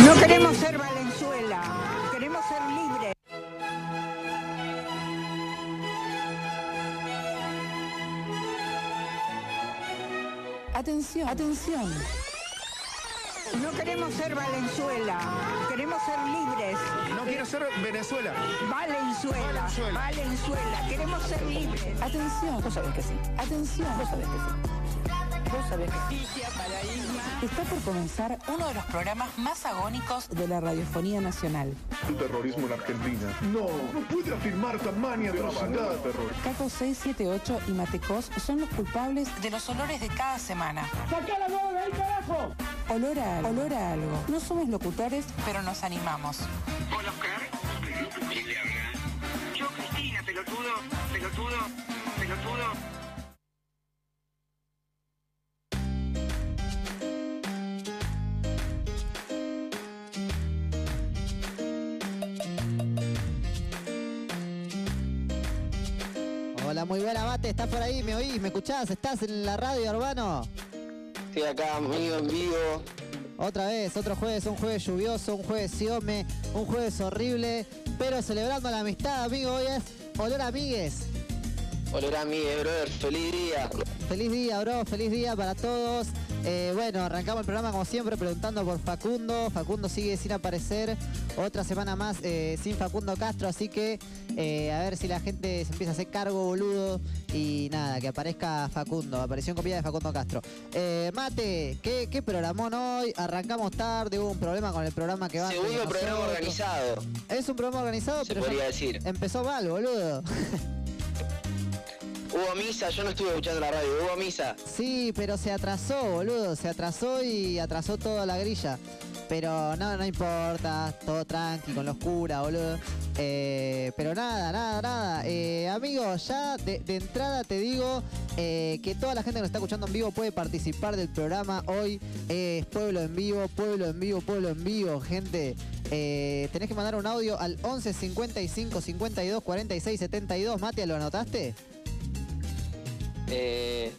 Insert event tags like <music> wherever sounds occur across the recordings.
No queremos ser Valenzuela, queremos ser libres. Atención, atención. No queremos ser Valenzuela, queremos ser libres. No quiero ser Venezuela. Valenzuela, Valenzuela. Valenzuela, queremos ser libres. Atención. Vos sabés que sí. Atención. Vos sabés que sí. Vos sabés que sí. Está por comenzar uno de los programas más agónicos de la radiofonía nacional. el terrorismo en Argentina. No, no puede afirmar tamaña atrocidad. Terror. Caco 678 y Matecos son los culpables de los olores de cada semana. Olor a algo. Olor a algo. No somos locutores, pero nos animamos. Hola, Oscar. ¿Quién le habla? Yo, Cristina, pelotudo, pelotudo, pelotudo. Hola, muy buena, Mate. ¿Estás por ahí? ¿Me oís? ¿Me escuchás? ¿Estás en la radio, hermano? Estoy acá, amigo, en vivo. Otra vez, otro jueves, un jueves lluvioso, un jueves siome, un jueves horrible, pero celebrando la amistad, amigo. Hoy es olor amigues. Olor a mí, eh, brother. Feliz día. Feliz día, bro. Feliz día para todos. Eh, bueno, arrancamos el programa como siempre preguntando por Facundo. Facundo sigue sin aparecer. Otra semana más eh, sin Facundo Castro, así que eh, a ver si la gente se empieza a hacer cargo, boludo. Y nada, que aparezca Facundo. Apareció en copia de Facundo Castro. Mate, ¿qué, ¿qué programón hoy? Arrancamos tarde, hubo un problema con el programa que va de Segundo programa nosotros. organizado, Es un programa organizado, se pero podría decir. empezó mal, boludo. <laughs> Hubo misa, yo no estuve escuchando la radio, hubo misa. Sí, pero se atrasó, boludo. Se atrasó y atrasó toda la grilla. Pero no, no importa. Todo tranqui, con los curas, boludo. Eh, pero nada, nada, nada. Eh, amigo, ya de, entrada te digo eh, que toda la gente que nos está escuchando en vivo puede participar del programa. Hoy es Pueblo en Vivo, Pueblo en Vivo, Pueblo en Vivo, gente. Eh, tenés que mandar un audio al 11 55 52 46 72. Mate, ¿lo anotaste? Eh,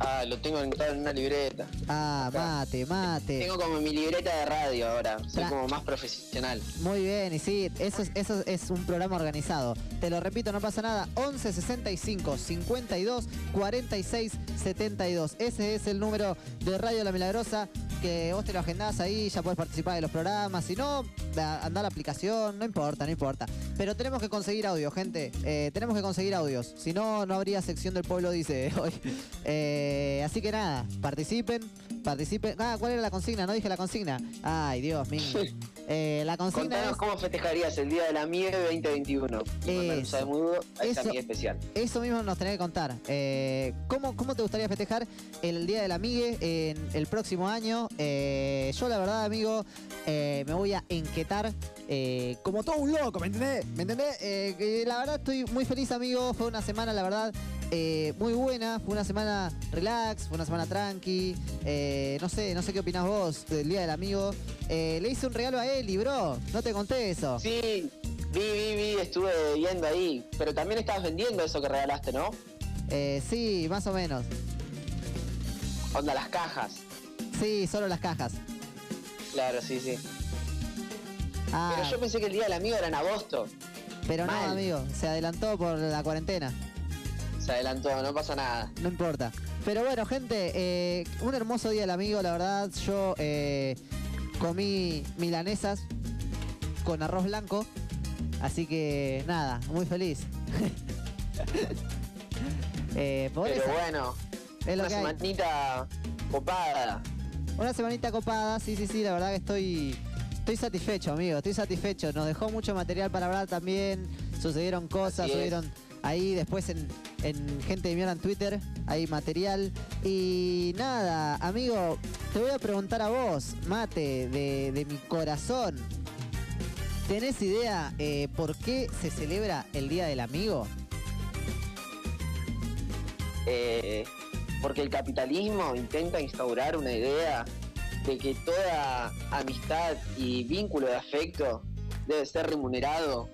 ah, lo tengo anotado en una libreta. Ah, Acá. mate, mate. Tengo como mi libreta de radio ahora, soy Tra- como más profesional. Muy bien, y sí, eso es, eso es un programa organizado. Te lo repito, no pasa nada. 11 65 52 46 72. Ese es el número de Radio La Milagrosa. Que vos te lo agendás ahí, ya podés participar de los programas. Si no, anda a la aplicación, no importa, no importa. Pero tenemos que conseguir audio, gente. Eh, tenemos que conseguir audios. Si no, no habría sección del pueblo, dice <laughs> hoy. Eh, así que nada, participen, participen. Ah, ¿cuál era la consigna? No dije la consigna. Ay, Dios mío. Eh, la consigna Contanos es... cómo festejarías el Día de la Amiga 2021. Y mandar un Eso. especial. Eso mismo nos tenés que contar. Eh, ¿cómo, ¿Cómo te gustaría festejar el Día del Amigue en el próximo año? Eh, yo la verdad, amigo, eh, me voy a enquetar eh, como todo un loco, ¿me entendés? ¿Me entendés? Eh, que la verdad estoy muy feliz, amigo. Fue una semana, la verdad, eh, muy buena. Fue una semana relax, fue una semana tranqui. Eh, no sé, no sé qué opinás vos del Día del Amigo. Eh, le hice un regalo a Eli, bro. No te conté eso. Sí, vi, vi, vi, estuve viendo ahí. Pero también estabas vendiendo eso que regalaste, ¿no? Eh, sí, más o menos. Onda las cajas. Sí, solo las cajas. Claro, sí, sí. Ah, Pero yo pensé que el Día del Amigo era en agosto. pero no, mal. amigo, se adelantó por la cuarentena, Se adelantó, no pasa nada. no importa. Pero bueno, gente, eh, un hermoso día del amigo, la verdad. Yo eh, comí milanesas con arroz blanco, así que nada, muy feliz. <laughs> Eh, por Pero eso, bueno, es lo una que hay. semanita copada. Una semanita copada, sí, sí, sí, la verdad que estoy, estoy satisfecho, amigo, estoy satisfecho. Nos dejó mucho material para hablar también, sucedieron cosas, subieron ahí después en, en Gente de Mierda en Twitter, hay material. Y nada, amigo, te voy a preguntar a vos, Mate, de, de mi corazón. ¿Tenés idea eh, por qué se celebra el Día del Amigo? eh, porque el capitalismo intenta instaurar una idea de que toda amistad y vínculo de afecto debe ser remunerado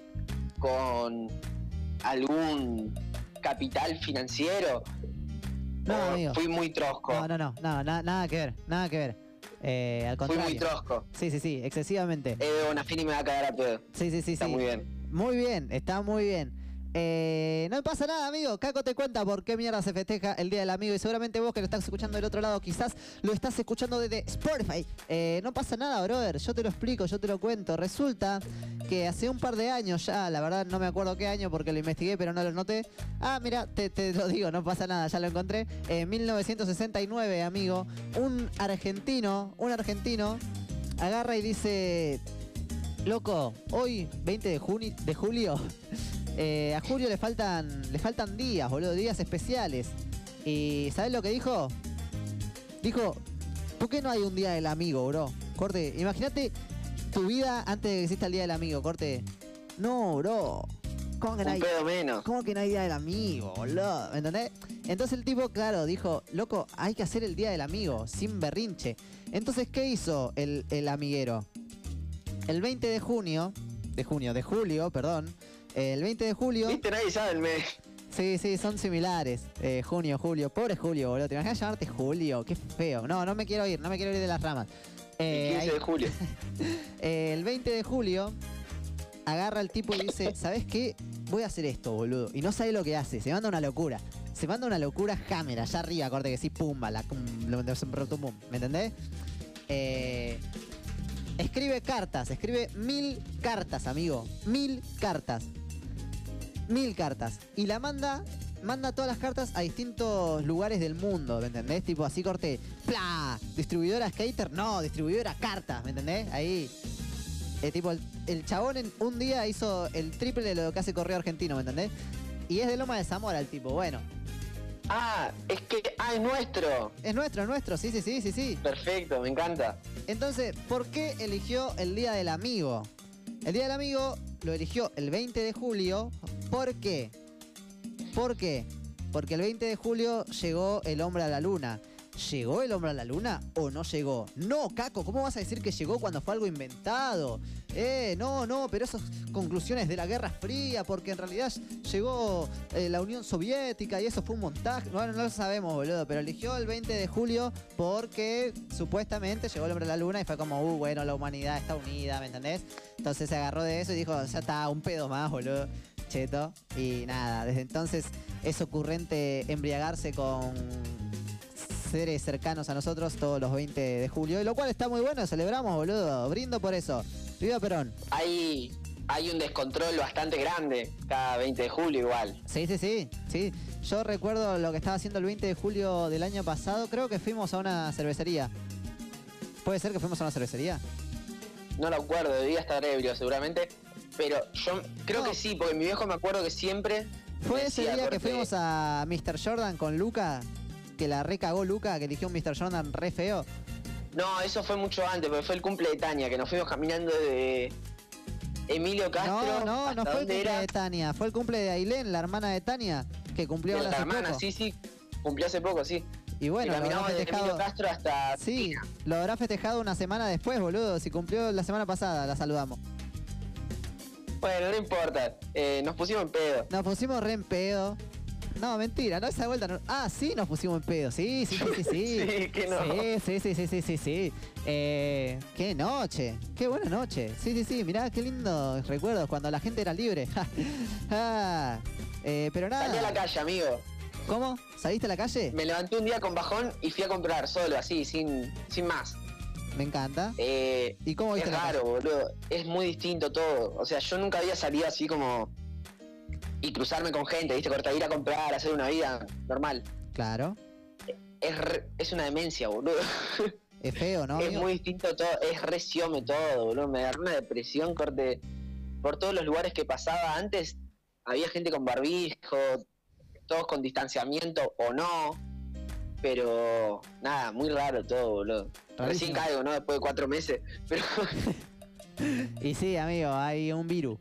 con algún capital financiero. No, ¿O amigo. Fui muy trosco. No, no, no, no, na- nada que ver, nada que ver. Eh, al Fui contrario. muy trosco. Sí, sí, sí, excesivamente. Eve Bonafini me va a cagar a pedo. Sí, sí, sí, Está sí. muy bien. Muy bien, está muy bien. Eh, no pasa nada, amigo. Caco te cuenta por qué mierda se festeja el Día del Amigo. Y seguramente vos que lo estás escuchando del otro lado, quizás lo estás escuchando desde Spotify. Eh, no pasa nada, brother. Yo te lo explico, yo te lo cuento. Resulta que hace un par de años ya, la verdad no me acuerdo qué año porque lo investigué, pero no lo noté. Ah, mira, te, te lo digo, no pasa nada, ya lo encontré. En 1969, amigo, un argentino, un argentino agarra y dice, loco, hoy, 20 de, juni- de julio, eh, a Julio le faltan, le faltan días, boludo, días especiales. Y ¿sabes lo que dijo? Dijo, ¿por qué no hay un día del amigo, bro? Corte, imagínate tu vida antes de que exista el día del amigo, corte. No, bro. ¿Cómo que no hay? menos. ¿Cómo que no hay día del amigo, boludo? ¿Me entendés? Entonces el tipo, claro, dijo, loco, hay que hacer el día del amigo, sin berrinche. Entonces, ¿qué hizo el, el amiguero? El 20 de junio, de junio, de julio, perdón. El 20 de julio. Viste, nadie sabe el mes. Sí, sí, son similares. Eh, junio, julio. Pobre Julio, boludo. ¿Te imaginas llamarte Julio? Qué feo. No, no me quiero ir, no me quiero ir de las ramas. Eh, El 15 ahí- de julio. eh, <laughs> el 20 de julio agarra el tipo y dice, ¿sabes qué? Voy a hacer esto, boludo. Y no sabe lo que hace, se manda una locura. Se manda una locura Hammer, allá arriba, corte que sí, pumba, la cum, lo- ¿me entendés? Eh, escribe cartas, escribe mil cartas, amigo. Mil cartas. Mil cartas. Y la manda, manda todas las cartas a distintos lugares del mundo, ¿me entendés? Tipo así corte, ¡pla! Distribuidora skater, no, distribuidora cartas, ¿me entendés? Ahí. Eh, tipo, el, el chabón en un día hizo el triple de lo que hace Correo Argentino, ¿me entendés? Y es de Loma de Zamora el tipo, bueno. Ah, es que. Ah, es nuestro. Es nuestro, es nuestro, sí, sí, sí, sí, sí. Perfecto, me encanta. Entonces, ¿por qué eligió el Día del Amigo? El Día del Amigo lo eligió el 20 de julio. ¿Por qué? ¿Por qué? Porque el 20 de julio llegó el hombre a la luna. ¿Llegó el hombre a la luna o no llegó? No, Caco, ¿cómo vas a decir que llegó cuando fue algo inventado? Eh, no, no, pero esas conclusiones de la Guerra Fría, porque en realidad llegó eh, la Unión Soviética y eso fue un montaje. Bueno, no lo sabemos, boludo, pero eligió el 20 de julio porque supuestamente llegó el hombre a la luna y fue como, uh, bueno, la humanidad está unida, ¿me entendés? Entonces se agarró de eso y dijo, ya está, un pedo más, boludo. Cheto. Y nada, desde entonces es ocurrente embriagarse con seres cercanos a nosotros todos los 20 de julio, lo cual está muy bueno, celebramos, boludo. Brindo por eso. Viva Perón. Hay, hay un descontrol bastante grande cada 20 de julio igual. Sí, sí, sí, sí. Yo recuerdo lo que estaba haciendo el 20 de julio del año pasado. Creo que fuimos a una cervecería. ¿Puede ser que fuimos a una cervecería? No lo acuerdo, debía estar ebrio seguramente. Pero yo creo No. que sí, porque mi viejo me acuerdo que siempre. Fue ese día que fuimos a Mr. Jordan con Luca, que la recagó Luca, que eligió un Mr. Jordan re feo. No, eso fue mucho antes, porque fue el cumple de Tania, que nos fuimos caminando de Emilio Castro. No, no, no fue el cumple era. de Tania, fue el cumple de Ailén, la hermana de Tania, que cumplió la hace hermana, poco. sí, sí. Cumplió hace poco, sí. Y bueno, y lo habrá Emilio. Castro hasta. Sí, lo habrá festejado una semana después, boludo. Si cumplió la semana pasada, la saludamos. Bueno, no importa. Eh, nos pusimos en pedo. Nos pusimos re en pedo. No, mentira, no esa vuelta. no- Ah, sí, nos pusimos en pedo. Sí, sí, sí, sí, sí. <laughs> Sí, que no. Sí, sí, sí, sí, sí, sí, sí. Eh, qué noche, qué buena noche. Sí, sí, sí, mirá qué lindo recuerdos cuando la gente era libre. <laughs> Ah, eh, pero nada. Salí a la calle, amigo. ¿Cómo? ¿Saliste a la calle? Me levanté un día con bajón y fui a comprar solo, así, sin, sin más. Me encanta. Eh, ¿Y cómo es viste la raro, boludo. Es muy distinto todo. O sea, yo nunca había salido así como. Y cruzarme con gente, ¿viste? Corta, ir a comprar, hacer una vida normal. Claro. Es, re- es una demencia, boludo. <laughs> Es feo, ¿no? es amigo? muy distinto todo. Es reciome todo, boludo. Me agarró una depresión, corte. Por todos los lugares que pasaba antes, había gente con barbijo, todos con distanciamiento o no. Pero nada, muy raro todo, boludo. Recién caigo, ¿no? Después de cuatro meses. <laughs> Pero <laughs> Y sí, amigo, hay un virus.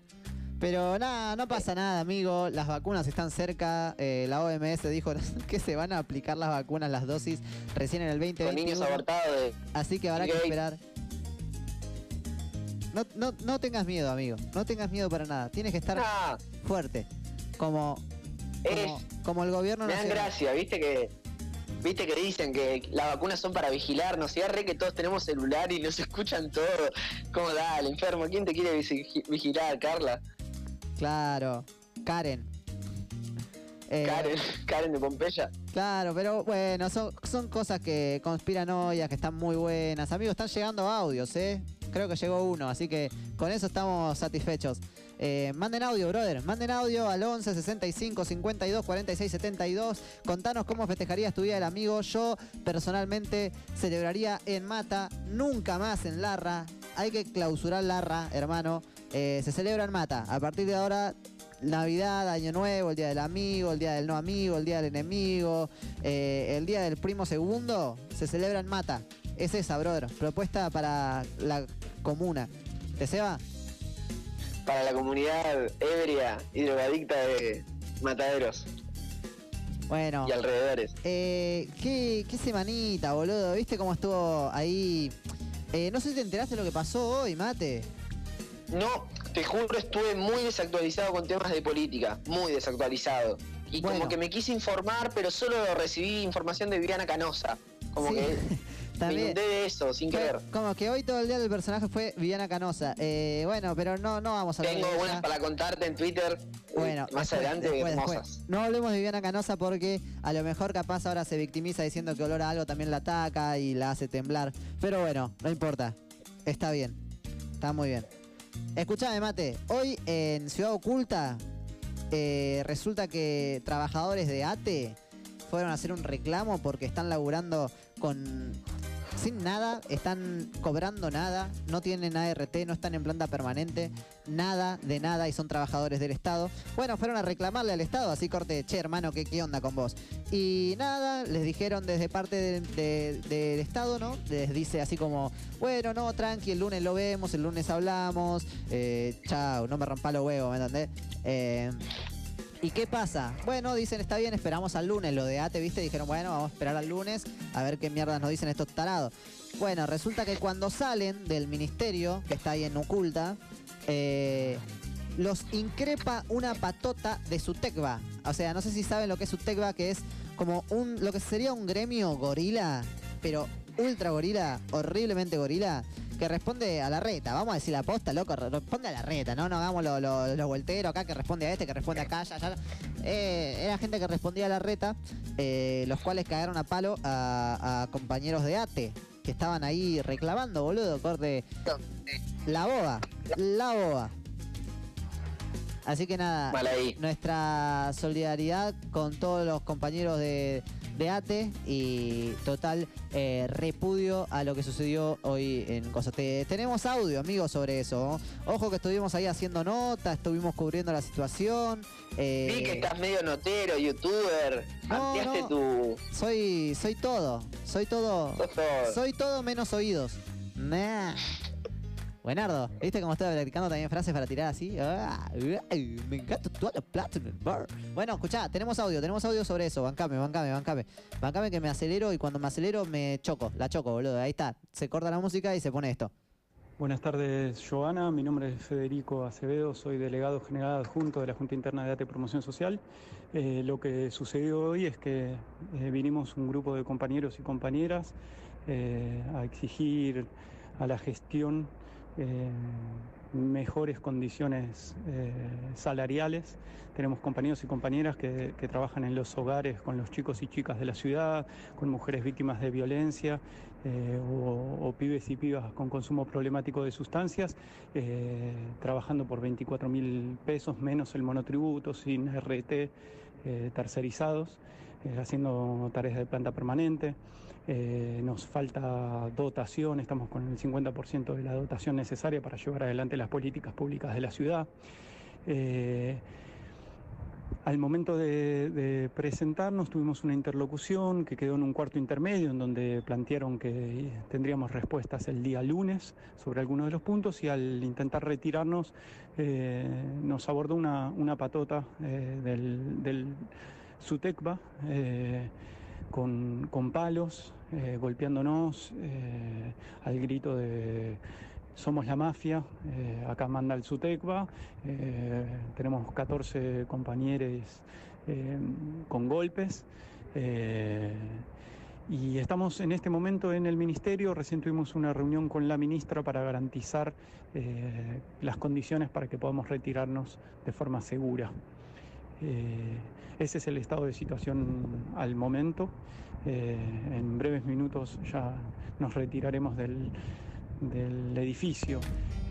Pero nada, no pasa nada, amigo. Las vacunas están cerca. Eh, la OMS dijo <laughs> que se van a aplicar las vacunas, las dosis, recién en el con niños 2021. abortados. Así que habrá que esperar. No, no, no tengas miedo, amigo. No tengas miedo para nada. Tienes que estar Ah, fuerte. Como, como, es, como el gobierno me dan gracia, viste que Viste que dicen que las vacunas son para vigilarnos, y re que todos tenemos celular y nos <laughs> escuchan todo. ¿Cómo da, el enfermo? ¿Quién te quiere vigilar, Carla? Claro, Karen. Eh, Karen, Karen de Pompeya. Claro, pero bueno, son, son cosas que conspiranoias, que están muy buenas. Amigos, están llegando audios, ¿eh? Creo que llegó uno, así que con eso estamos satisfechos. Eh, manden audio, brother. Manden audio al 11 65 52 46 72. Contanos cómo festejarías tu día del amigo. Yo personalmente celebraría en Mata, nunca más en Larra. Hay que clausurar Larra, hermano. Eh, se celebra en Mata. A partir de ahora Navidad, Año Nuevo, el Día del Amigo, el Día del No Amigo, el Día del Enemigo, eh, el Día del Primo Segundo, se celebra en Mata. Es esa, brother. Propuesta para la comuna. ¿Te se va? Para la comunidad ebria y drogadicta de Mataderos Bueno. y alrededores. Eh, ¿qué, qué semanita, boludo. ¿Viste cómo estuvo ahí? Eh, no sé si te enteraste de lo que pasó hoy, mate. No, te juro, estuve muy desactualizado con temas de política, muy desactualizado. Y Bueno. como que me quise informar, pero solo recibí información de Viviana Canosa. Como Sí, que <laughs> me También. inundé de eso, sin Fue querer. como que hoy todo el día del personaje fue Viviana Canosa. Eh, bueno, pero no, no vamos a hablar Tengo de buenas para contarte en Twitter. Bueno, más después, adelante, después, después. No hablemos de Viviana Canosa porque a lo mejor capaz ahora se victimiza diciendo que olor a algo también la ataca y la hace temblar. Pero bueno, no importa. Está bien. Está muy bien. Escuchame, Mate. Hoy en Ciudad Oculta eh, resulta que trabajadores de ATE fueron a hacer un reclamo porque están laburando con sin nada, están cobrando nada, no tienen ART, no están en planta permanente, nada de nada y son trabajadores del Estado. Bueno, fueron a reclamarle al Estado, así corte, che hermano, ¿qué, qué onda con vos? Y nada, les dijeron desde parte de- de- del Estado, ¿no? Les dice así como, bueno, no, tranqui, el lunes lo vemos, el lunes hablamos, eh, chao, no me rompa los huevos, ¿me entendés? Eh, ¿Y qué pasa? Bueno, dicen, está bien, esperamos al lunes. Lo de ATE, ¿viste? Dijeron, bueno, vamos a esperar al lunes a ver qué mierdas nos dicen estos tarados. Bueno, resulta que cuando salen del ministerio, que está ahí en oculta, eh, los increpa una patota de su tecba. O sea, no sé si saben lo que es su tecba, que es como un, lo que sería un gremio gorila, pero ultra gorila, horriblemente gorila, que responde a la reta. Vamos a decir la posta, loco, re- responde a la reta, ¿no? No hagamos los lo, lo vuelteros acá, que responde a este, que responde acá, ya, ya. Eh, era gente que respondía a la reta, eh, los cuales cagaron a palo a, a compañeros de ATE, que estaban ahí reclamando, boludo, corte. La boba, la boba. Así que nada, nuestra solidaridad con todos los compañeros de, de ATE y total eh, repudio a lo que sucedió hoy en Cosate. Tenemos audio, amigos, sobre eso. ¿no? Ojo que estuvimos ahí haciendo nota, estuvimos cubriendo la situación. eh, Vi que estás medio notero, youtuber. No, no. tu. soy, soy todo, soy todo. soy todo menos oídos. Nah. Buenardo, ¿viste cómo estoy practicando también frases para tirar así? Ah, ay, me encanta toda la el bar. Bueno, escuchá, tenemos audio, tenemos audio sobre eso. Bancame, bancame, bancame. Bancame que me acelero y cuando me acelero me choco, la choco, boludo. Ahí está, se corta la música y se pone esto. Buenas tardes, Joana. Mi nombre es Federico Acevedo, soy delegado general adjunto de la Junta Interna de ATE Promoción Social. Eh, lo que sucedió hoy es que eh, vinimos un grupo de compañeros y compañeras eh, a exigir a la gestión eh, mejores condiciones eh, salariales. Tenemos compañeros y compañeras que, trabajan en los hogares con los chicos y chicas de la ciudad, con mujeres víctimas de violencia eh, o, pibes y pibas con consumo problemático de sustancias, trabajando por 24 mil pesos menos el monotributo, sin RT, tercerizados, haciendo tareas de planta permanente. Eh, nos falta dotación, estamos con el 50% de la dotación necesaria para llevar adelante las políticas públicas de la ciudad. Eh, al momento de, presentarnos tuvimos una interlocución que quedó en un cuarto intermedio en donde plantearon que tendríamos respuestas el día lunes sobre algunos de los puntos y al intentar retirarnos eh, nos abordó una, una patota del, del SUTECBA con, con palos, eh, golpeándonos eh, al grito de somos la mafia, eh, acá manda el SUTECBA, tenemos 14 compañeros con golpes y estamos en este momento en el ministerio, recién tuvimos una reunión con la ministra para garantizar las condiciones para que podamos retirarnos de forma segura. Eh, ese es el estado de situación al momento. Eh, en breves minutos ya nos retiraremos del, del edificio.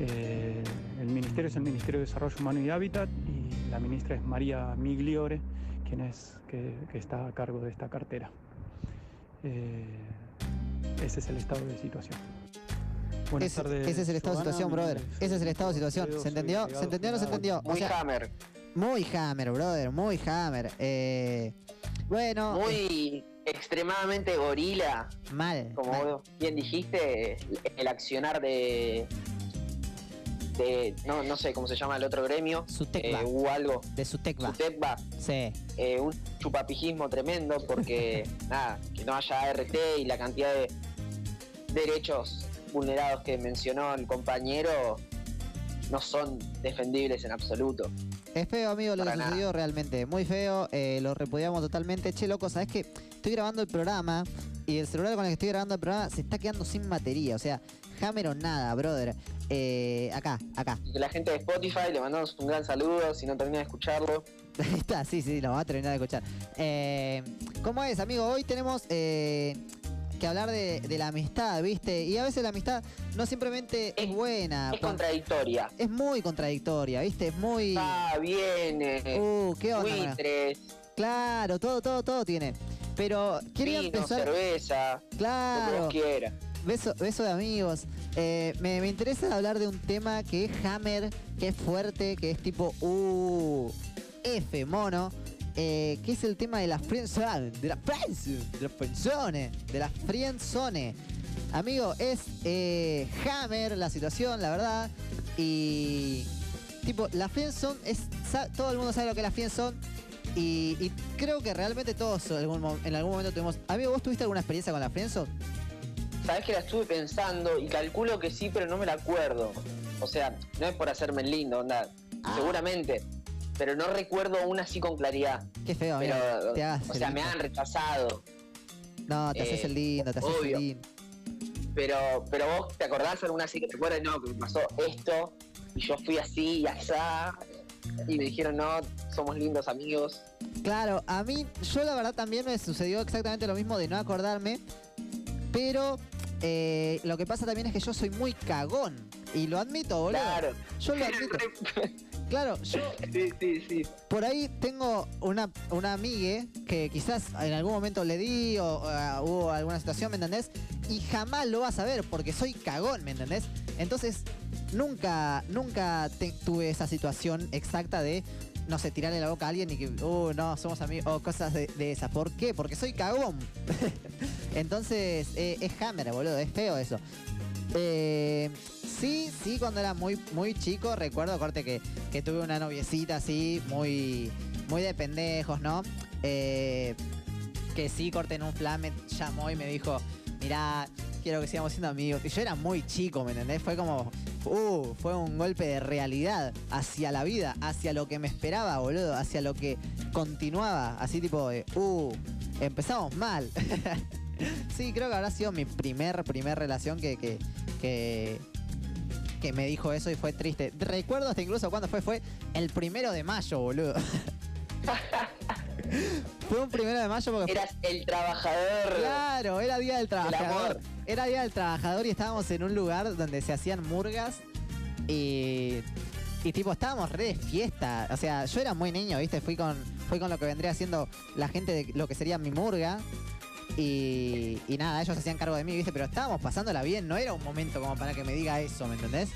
Eh, el ministerio es el Ministerio de Desarrollo Humano y Hábitat y la ministra es María Migliore, quien es que, que está a cargo de esta cartera. Eh, ese es el estado de situación. Buenas Ese, tardes, ese es el estado de situación, brother. Ese es el estado de situación. ¿Se entendió? ¿Se entendió o no se entendió? O Muy sea, hammer, muy hammer, brother. Muy hammer. Eh, bueno, eh, muy extremadamente gorila, mal. como mal. bien dijiste, el accionar de, de no, no sé cómo se llama el otro gremio, Sutecba. eh, o algo, De su tecba. Sutecba, Sí. eh, un chupapijismo tremendo porque <laughs> nada, que no haya ART y la cantidad de derechos vulnerados que mencionó el compañero no son defendibles en absoluto. Es feo, amigo, lo que Para nada. sucedió realmente. Muy feo, eh, lo repudiamos totalmente. Che, loco, ¿sabes qué? Estoy grabando el programa y el celular con el que estoy grabando el programa se está quedando sin batería. O sea, hammer o nada, brother. Eh, acá, acá. Y que la gente de Spotify le mandamos un gran saludo si no termina de escucharlo. <laughs> Ahí está, sí, sí, lo vamos a terminar de escuchar. Eh, ¿Cómo es, amigo? Hoy tenemos eh, que hablar de, de la amistad, ¿viste? Y a veces la amistad no simplemente es, Es- buena. Es contradictoria. es muy contradictoria, ¿viste? Es muy... Va, viene, Uh, ¿qué onda? buitres, Claro, todo, todo, todo tiene. Pero quería vino, empezar... cerveza, lo que Claro, beso, beso de amigos. Eh, me, me interesa hablar de un tema que es hammer, que es fuerte, que es tipo uh, F mono, eh, que es el tema de la friendzone, de la friendzone, de la friendzone, de la friendzone. Amigo, es eh, hammer la situación, la verdad, y tipo la friendzone es todo el mundo sabe lo que es la friendzone. Y, y creo que realmente todos en algún, mo- en algún momento tuvimos... Amigo, ¿vos tuviste alguna experiencia con la friendzone? Sabés que la estuve pensando y calculo que sí, pero no me la acuerdo. O sea, no es por hacerme el lindo, onda. Ah. Seguramente. Pero no recuerdo una así con claridad. Qué feo, amigo. Pero, te o sea, me han rechazado. No, te haces eh, el lindo, te haces el lindo. Pero, pero vos te acordás alguna así que te acuerdas, no, que me pasó esto, y yo fui así y asá, y me dijeron, no, somos lindos amigos. Claro, a mí, yo la verdad también me sucedió exactamente lo mismo de no acordarme, pero eh, lo que pasa también es que yo soy muy cagón. Y lo admito, boludo. Claro. Yo lo <laughs> admito. Claro, yo <laughs> sí, sí, sí. por ahí tengo una, una amigue que quizás en algún momento le di o, o, uh, hubo alguna situación, ¿me entendés? Y jamás lo vas a ver porque soy cagón, ¿me entendés? Entonces, nunca, nunca te- tuve esa situación exacta de, no sé, tirarle la boca a alguien y que, uh, no, somos amigos, o cosas de, de esas. ¿Por qué? Porque soy cagón. <laughs> Entonces, eh, es hammer, boludo, es feo eso. Eh, sí, sí, cuando era muy, muy chico, recuerdo, corte, que, que tuve una noviecita así, muy, muy de pendejos, ¿no? Eh, que sí, corte en un plan, me llamó y me dijo, mirá, quiero que sigamos siendo amigos. Y yo era muy chico, ¿me entendés? Fue como, uh, fue un golpe de realidad hacia la vida, hacia lo que me esperaba, boludo, hacia lo que continuaba, así tipo de, uh, empezamos mal. <laughs> <laughs> sí, creo que habrá sido mi primer, primer relación que, que, que, que me dijo eso y fue triste. Recuerdo hasta incluso cuando fue, fue el primero de mayo, boludo. <laughs> fue un primero de mayo porque fue- Eras el trabajador. Claro, era Día del Trabajador. Era Día del Trabajador y estábamos en un lugar donde se hacían murgas y, y tipo estábamos re de fiesta. O sea, yo era muy niño, ¿viste? Fui con, fui con lo que vendría siendo la gente de lo que sería mi murga. Y, y nada, ellos hacían cargo de mí, ¿viste? Pero estábamos pasándola bien, no era un momento como para que me diga eso, ¿me entendés?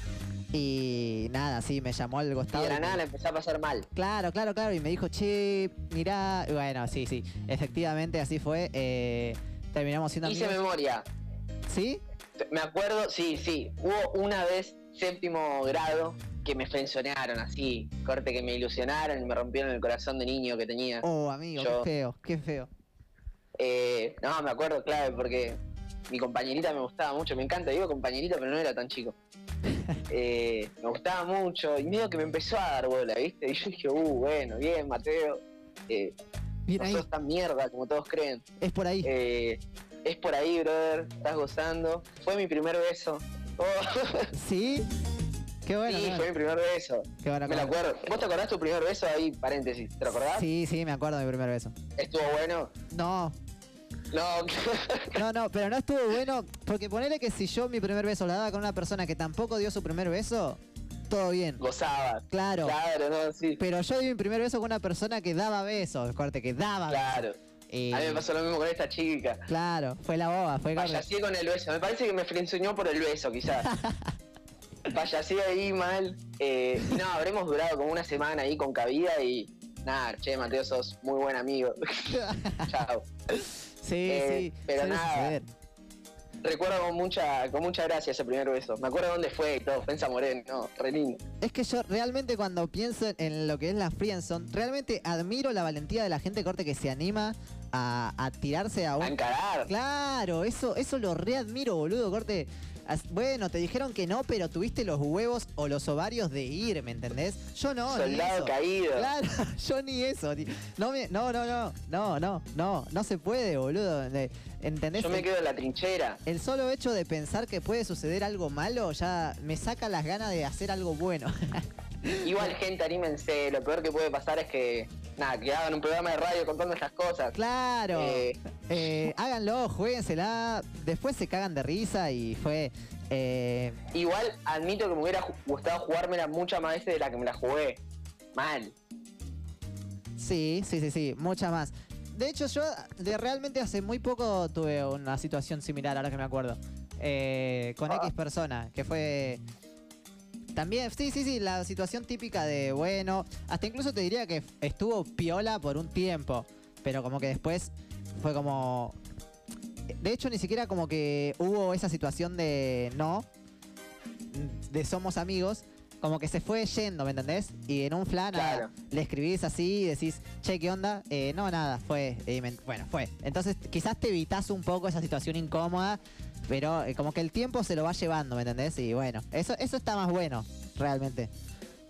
Y nada, sí, me llamó al Y costado. de la y- nada la empecé a pasar mal. Claro, claro, claro. Y me dijo, che, mirá. Y bueno, sí, sí. Efectivamente, así fue. Eh, terminamos siendo Hice amigos. memoria. ¿Sí? Me acuerdo, sí, sí. Hubo una vez, séptimo grado, que me frenzonearon así. Corte que me ilusionaron y me rompieron el corazón de niño que tenía. Oh, amigo, Yo- qué feo, qué feo. Eh, no, me acuerdo, clave, porque mi compañerita me gustaba mucho. Me encanta, digo compañerita, pero no era tan chico. <laughs> Eh, me gustaba mucho y medio que me empezó a dar bola, ¿viste? Y yo dije, uh, bueno, bien, Mateo. Eh, Bien no ahí. sos tan mierda como todos creen. Es por ahí. Eh, es por ahí, brother, estás gozando. Fue mi primer beso. Oh, <laughs> ¿Sí? Qué bueno. sí, fue mi primer beso. Qué bueno, Me lo acuerdo. ¿Vos te acordás tu primer beso ahí? Paréntesis, ¿te lo acordás? Sí, sí, me acuerdo de mi primer beso. ¿Estuvo bueno? No, No, <laughs> no, no, pero no estuvo bueno. Porque ponele que si yo mi primer beso la daba con una persona que tampoco dio su primer beso, todo bien. gozabas. Claro. Claro, no, sí. Pero yo di mi primer beso con una persona que daba besos, corte, que daba Claro. besos. Y- A mí me pasó lo mismo con esta chica. Claro, fue la boba, fue. Payasé con el beso. Me parece que me frenzoñó por el beso, quizás. <laughs> Payasé ahí mal. Eh, no, habremos durado como una semana ahí con cabida y. Nada, che, Mateo, sos muy buen amigo. <laughs> Chao. Sí, Eh, sí. pero nada. suceder. Recuerdo con mucha, con mucha gracia ese primer beso. Me acuerdo dónde fue y todo. Fue en San Moreno, no, re lindo. Es que yo realmente cuando pienso en lo que es la friendzone, realmente admiro la valentía de la gente corte que se anima a, a tirarse a A un... encarar. Claro, eso, eso lo readmiro, boludo, corte. Bueno, te dijeron que no, pero tuviste los huevos o los ovarios de ir, ¿me entendés? Yo no, ni Soldado eso. caído. Claro, <laughs> yo ni eso. No, me- no, no, no, no, no, no, no se puede, boludo. ¿Entendés? Yo me quedo en la trinchera. el solo hecho de pensar que puede suceder algo malo ya me saca las ganas de hacer algo bueno. <laughs> Igual, gente, anímense. Lo peor que puede pasar es que. Nada, que hagan un programa de radio contando estas cosas. claro. Eh, Eh, háganlo, jueguensela. Después se cagan de risa y fue. eh, Igual admito que me hubiera gustado jugármela muchas más veces de la que me la jugué. Mal. sí, sí, sí, sí, muchas más. De hecho, yo de realmente hace muy poco tuve una situación similar, ahora que me acuerdo. Eh, con Ah. X persona, que fue. También, sí, sí, sí, la situación típica de, bueno, hasta incluso te diría que estuvo piola por un tiempo, pero como que después fue como... De hecho, ni siquiera como que hubo esa situación de no, de somos amigos, como que se fue yendo, ¿me entendés? Y en un flan Claro. le escribís así y decís, che, ¿qué onda? Eh, no, nada, fue. me- bueno, fue. Entonces, quizás te evitas un poco esa situación incómoda, pero eh, como que el tiempo se lo va llevando, ¿me entendés? Y bueno, eso, eso está más bueno, realmente.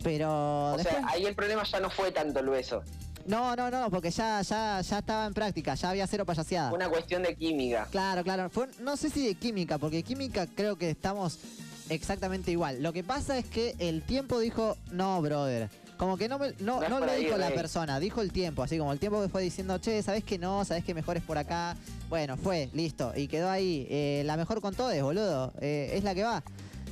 Pero O después... sea, ahí el problema ya no fue tanto el beso. No, no, no, porque ya, ya, ya estaba en práctica, ya había cero payaseada. Una cuestión de química. Claro, claro. Fue, no sé si de química, porque química creo que estamos exactamente igual. Lo que pasa es que el tiempo dijo, no, brother. Como que no, me- no, No no lo dijo la persona, dijo el tiempo. Así como el tiempo que fue diciendo, che, ¿sabes que no? ¿Sabes que mejor es por acá? Bueno, fue, listo. Y quedó ahí. Eh, la mejor con todos, boludo. Eh, es la que va.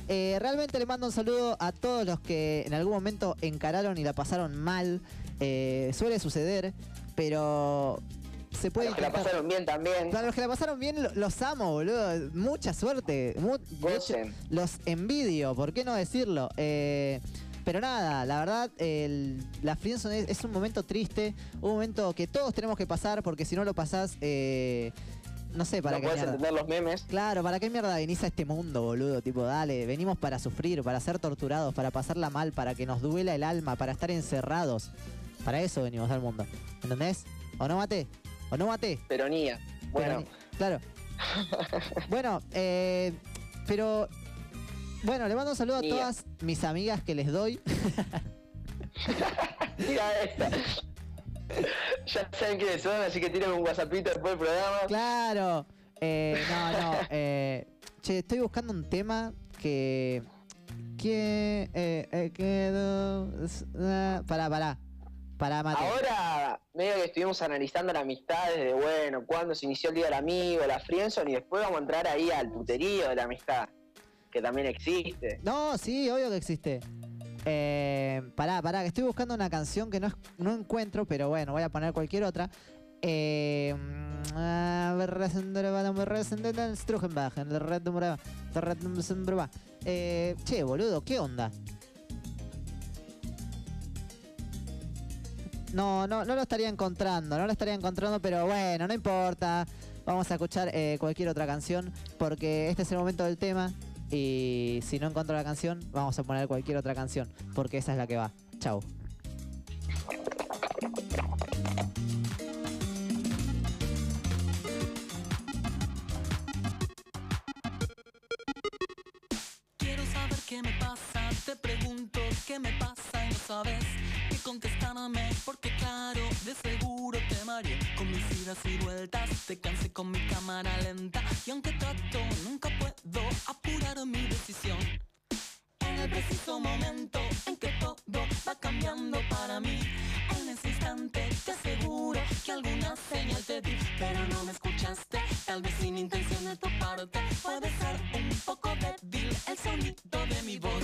Eh, realmente le mando un saludo a todos los que en algún momento encararon y la pasaron mal. Suele suceder, pero se A puede los que la pasaron bien también. Para los que la pasaron bien, lo- los amo, boludo. Mucha suerte. Mu- Gocen. los envidio, ¿por qué no decirlo? Eh, pero nada, la verdad, el- la friendzone es, es un momento triste, un momento que todos tenemos que pasar, porque si no lo pasás, eh, no sé, para no qué puedes mierda. entender los memes. Claro, ¿para qué mierda venís a este mundo, boludo? Tipo, dale, venimos para sufrir, para ser torturados, para pasarla mal, para que nos duela el alma, para estar encerrados. Para eso venimos al mundo. ¿Entendés? ¿O no maté? ¿O no maté? Peronía. Bueno, claro. <laughs> bueno, eh, pero. Bueno, le mando un saludo a todas mis amigas que les doy. <laughs> mira esta. ya saben quiénes son, así que tiren un whatsappito después del programa. claro. Eh, no, no. eh, che, estoy buscando un tema que. Que. Eh, eh, quedó. Uh, pará, pará. Pará, mate. Ahora, medio que estuvimos analizando la amistad desde, bueno, cuándo se inició el Día del Amigo, la friendzone, y después vamos a entrar ahí al puterío de la amistad, que también existe. No, sí, obvio que existe. Eh, pará, pará, que estoy buscando una canción que no, es- no encuentro, pero bueno, voy a poner cualquier otra. Eh, eh, che, boludo, ¿qué onda? No, no, no lo estaría encontrando, no lo estaría encontrando, pero bueno, no importa. Vamos a escuchar eh, cualquier otra canción, porque este es el momento del tema. Y si no encuentro la canción, vamos a poner cualquier otra canción, porque esa es la que va. Chau. Idas y vueltas, te cansé con mi cámara lenta. Y aunque trato, nunca puedo apurar mi decisión. En el preciso momento en que todo va cambiando para mí, en ese instante te aseguro que alguna señal te di, pero no me escuchaste. Tal vez sin intención de tu parte, puede ser un poco débil el sonido de mi voz.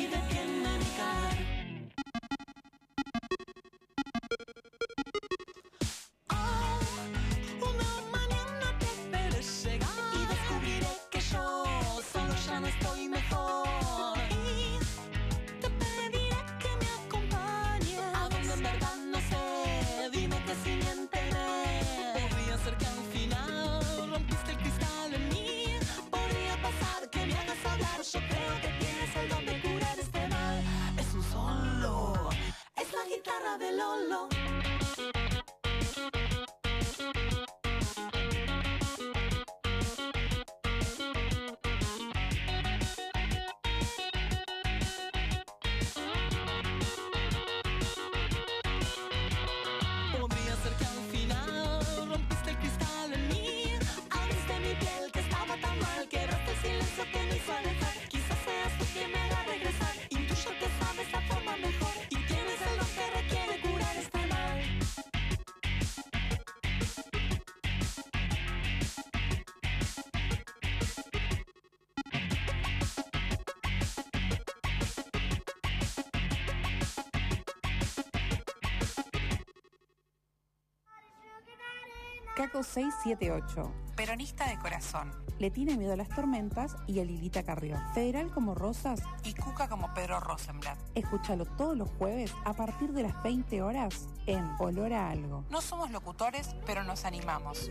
Caco 678. Peronista de corazón. Le tiene miedo a las tormentas y a Lilita Carrió. Federal como Rosas. Y Cuca como Pedro Rosenblatt. Escúchalo todos los jueves a partir de las 20 horas en Olor a Algo. No somos locutores, pero nos animamos.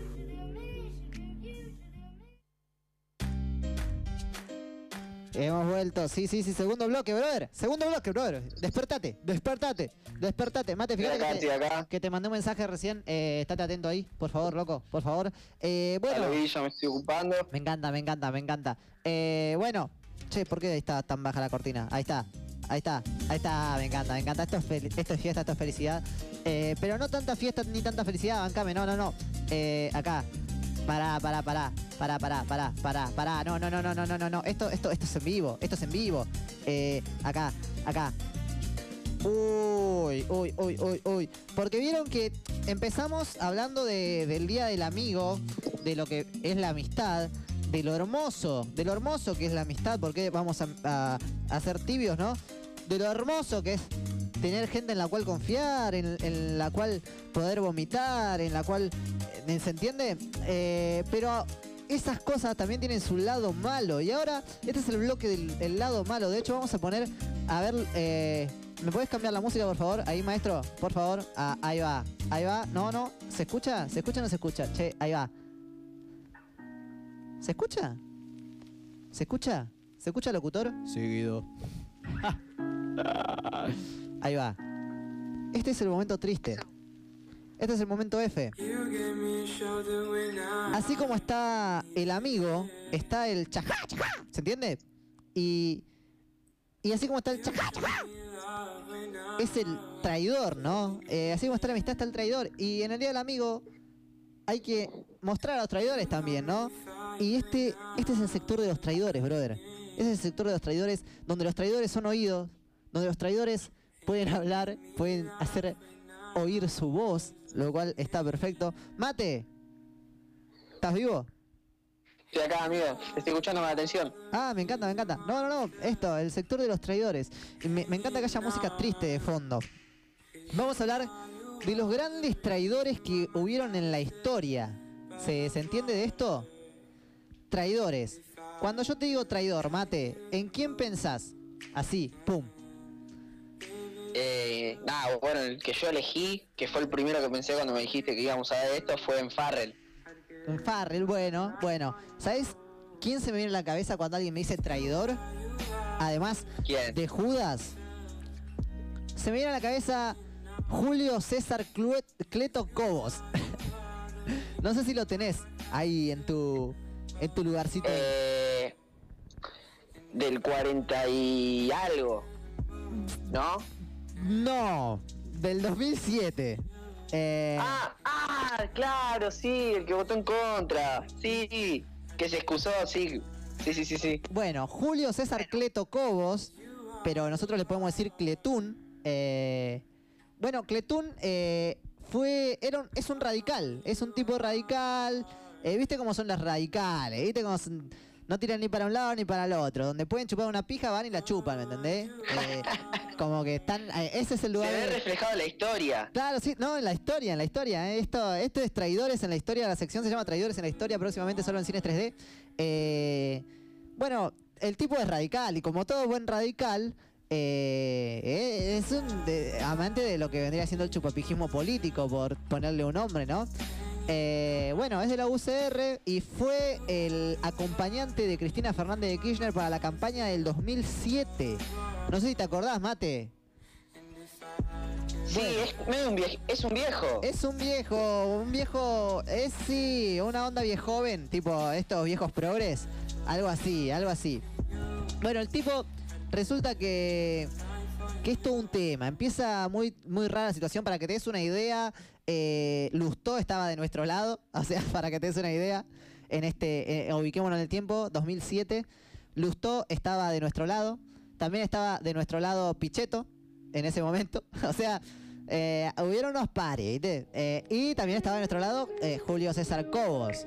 Hemos vuelto, sí, sí, sí, segundo bloque, brother. Segundo bloque, brother. Despertate, despertate, despertate. Mate, fíjate Acá, que te, acá. que te mandé un mensaje recién. Eh, estate atento ahí, por favor, loco, por favor. Eh, bueno, lo vi, ya me estoy ocupando. me encanta, me encanta, me encanta. Eh, bueno, che, ¿por qué está tan baja la cortina? Ahí está, ahí está, ahí está, me encanta, me encanta. Esto es, fel- esto es fiesta, esto es felicidad. Eh, pero no tanta fiesta ni tanta felicidad, bancame, no, no, no. Eh, acá, pará, pará, pará, pará, pará, pará, pará, pará. No, no, no, no, no, no, no, no. Esto, esto, esto es en vivo, esto es en vivo. Eh, acá, acá. Uy, uy, uy, uy, uy. Porque vieron que empezamos hablando de- del Día del Amigo, de lo que es la amistad, de lo hermoso, de lo hermoso que es la amistad, porque vamos a, a- a ser tibios, ¿no? De lo hermoso que es tener gente en la cual confiar, en, en la cual poder vomitar, en la cual... eh, ¿Se entiende? Eh, pero esas cosas también tienen su lado malo. Y ahora, este es el bloque del el lado malo. De hecho, vamos a poner, a ver, eh, ¿me puedes cambiar la música, por favor? Ahí, maestro, por favor. Ah, ahí va, ahí va. No, no, ¿se escucha? ¿Se escucha o no se escucha? Che, ahí va. ¿Se escucha? ¿Se escucha? ¿Se escucha, locutor? Seguido. Ahí va. Este es el momento triste. Este es el momento F. Así como está el amigo, está el chajá, ¿se entiende? Y, y así como está el chajá, es el traidor, ¿no? Eh, así como está la amistad, está el traidor. Y en el Día del Amigo hay que mostrar a los traidores también, ¿no? Y este, este es el sector de los traidores, brother. Este es el sector de los traidores donde los traidores son oídos, donde los traidores pueden hablar, pueden hacer oír su voz, lo cual está perfecto. Mate, ¿estás vivo? Estoy acá, amigo. Te estoy escuchando con atención. Ah, me encanta, me encanta. No, no, no, esto, el sector de los traidores. Me encanta que haya música triste de fondo. Vamos a hablar de los grandes traidores que hubieron en la historia. ¿Se, ¿se entiende de esto? Traidores. Cuando yo te digo traidor, mate, ¿en quién pensás? Así, pum. Eh, nada, bueno, el que yo elegí, que fue el primero que pensé cuando me dijiste que íbamos a ver esto, fue en Farrell. En Farrell, bueno, bueno. ¿Sabes quién se me viene a la cabeza cuando alguien me dice traidor? Además ¿Quién? de Judas. Se me viene a la cabeza Julio César Cluet- Cleto Cobos. <laughs> no sé si lo tenés ahí en tu en tu lugarcito. Eh, del 40 y algo. ¿No? No, del 2007. Eh, Ah, ah, claro, sí, el que votó en contra. Sí, que se excusó, sí. Sí, sí, sí, sí. Bueno, Julio César Cleto Cobos, pero nosotros le podemos decir Cletún. eh, bueno, Cletún eh, fue, era un- es un radical, es un tipo radical. ¿Viste cómo son las radicales? ¿Viste cómo son- no tiran ni para un lado ni para el otro? Donde pueden chupar una pija van y la chupan, ¿me entendés? Eh, como que están, eh, ese es el Se lugar. ve de- reflejado en la historia. Claro, sí, no, en la historia, en la historia. ¿eh? Esto, esto es Traidores en la historia. La sección se llama Traidores en la historia, próximamente solo en cines 3D. Eh, bueno, el tipo es radical y como todo buen radical, eh, eh, es un de- amante de lo que vendría siendo el chupapijismo político, por ponerle un nombre, ¿no? Eh, bueno, es de la UCR y fue el acompañante de Cristina Fernández de Kirchner para la campaña del 2007. No sé si te acordás, Mate. Sí, es, medio un viejo, es un viejo. Es un viejo, un viejo, es sí, una onda viejoven, tipo estos viejos progres, algo así, algo así. Bueno, el tipo resulta que que es todo un tema. Empieza muy muy rara la situación para que te des una idea. Eh, Lustó estaba de nuestro lado, <laughs> o sea, para que te des una idea. En este, eh, ubiquémonos en el tiempo, 2007. Lustó estaba de nuestro lado. También estaba de nuestro lado Pichetto en ese momento. <laughs> O sea, eh, hubieron unos pares, ¿viste? Eh, y también estaba de nuestro lado eh, Julio César Cobos.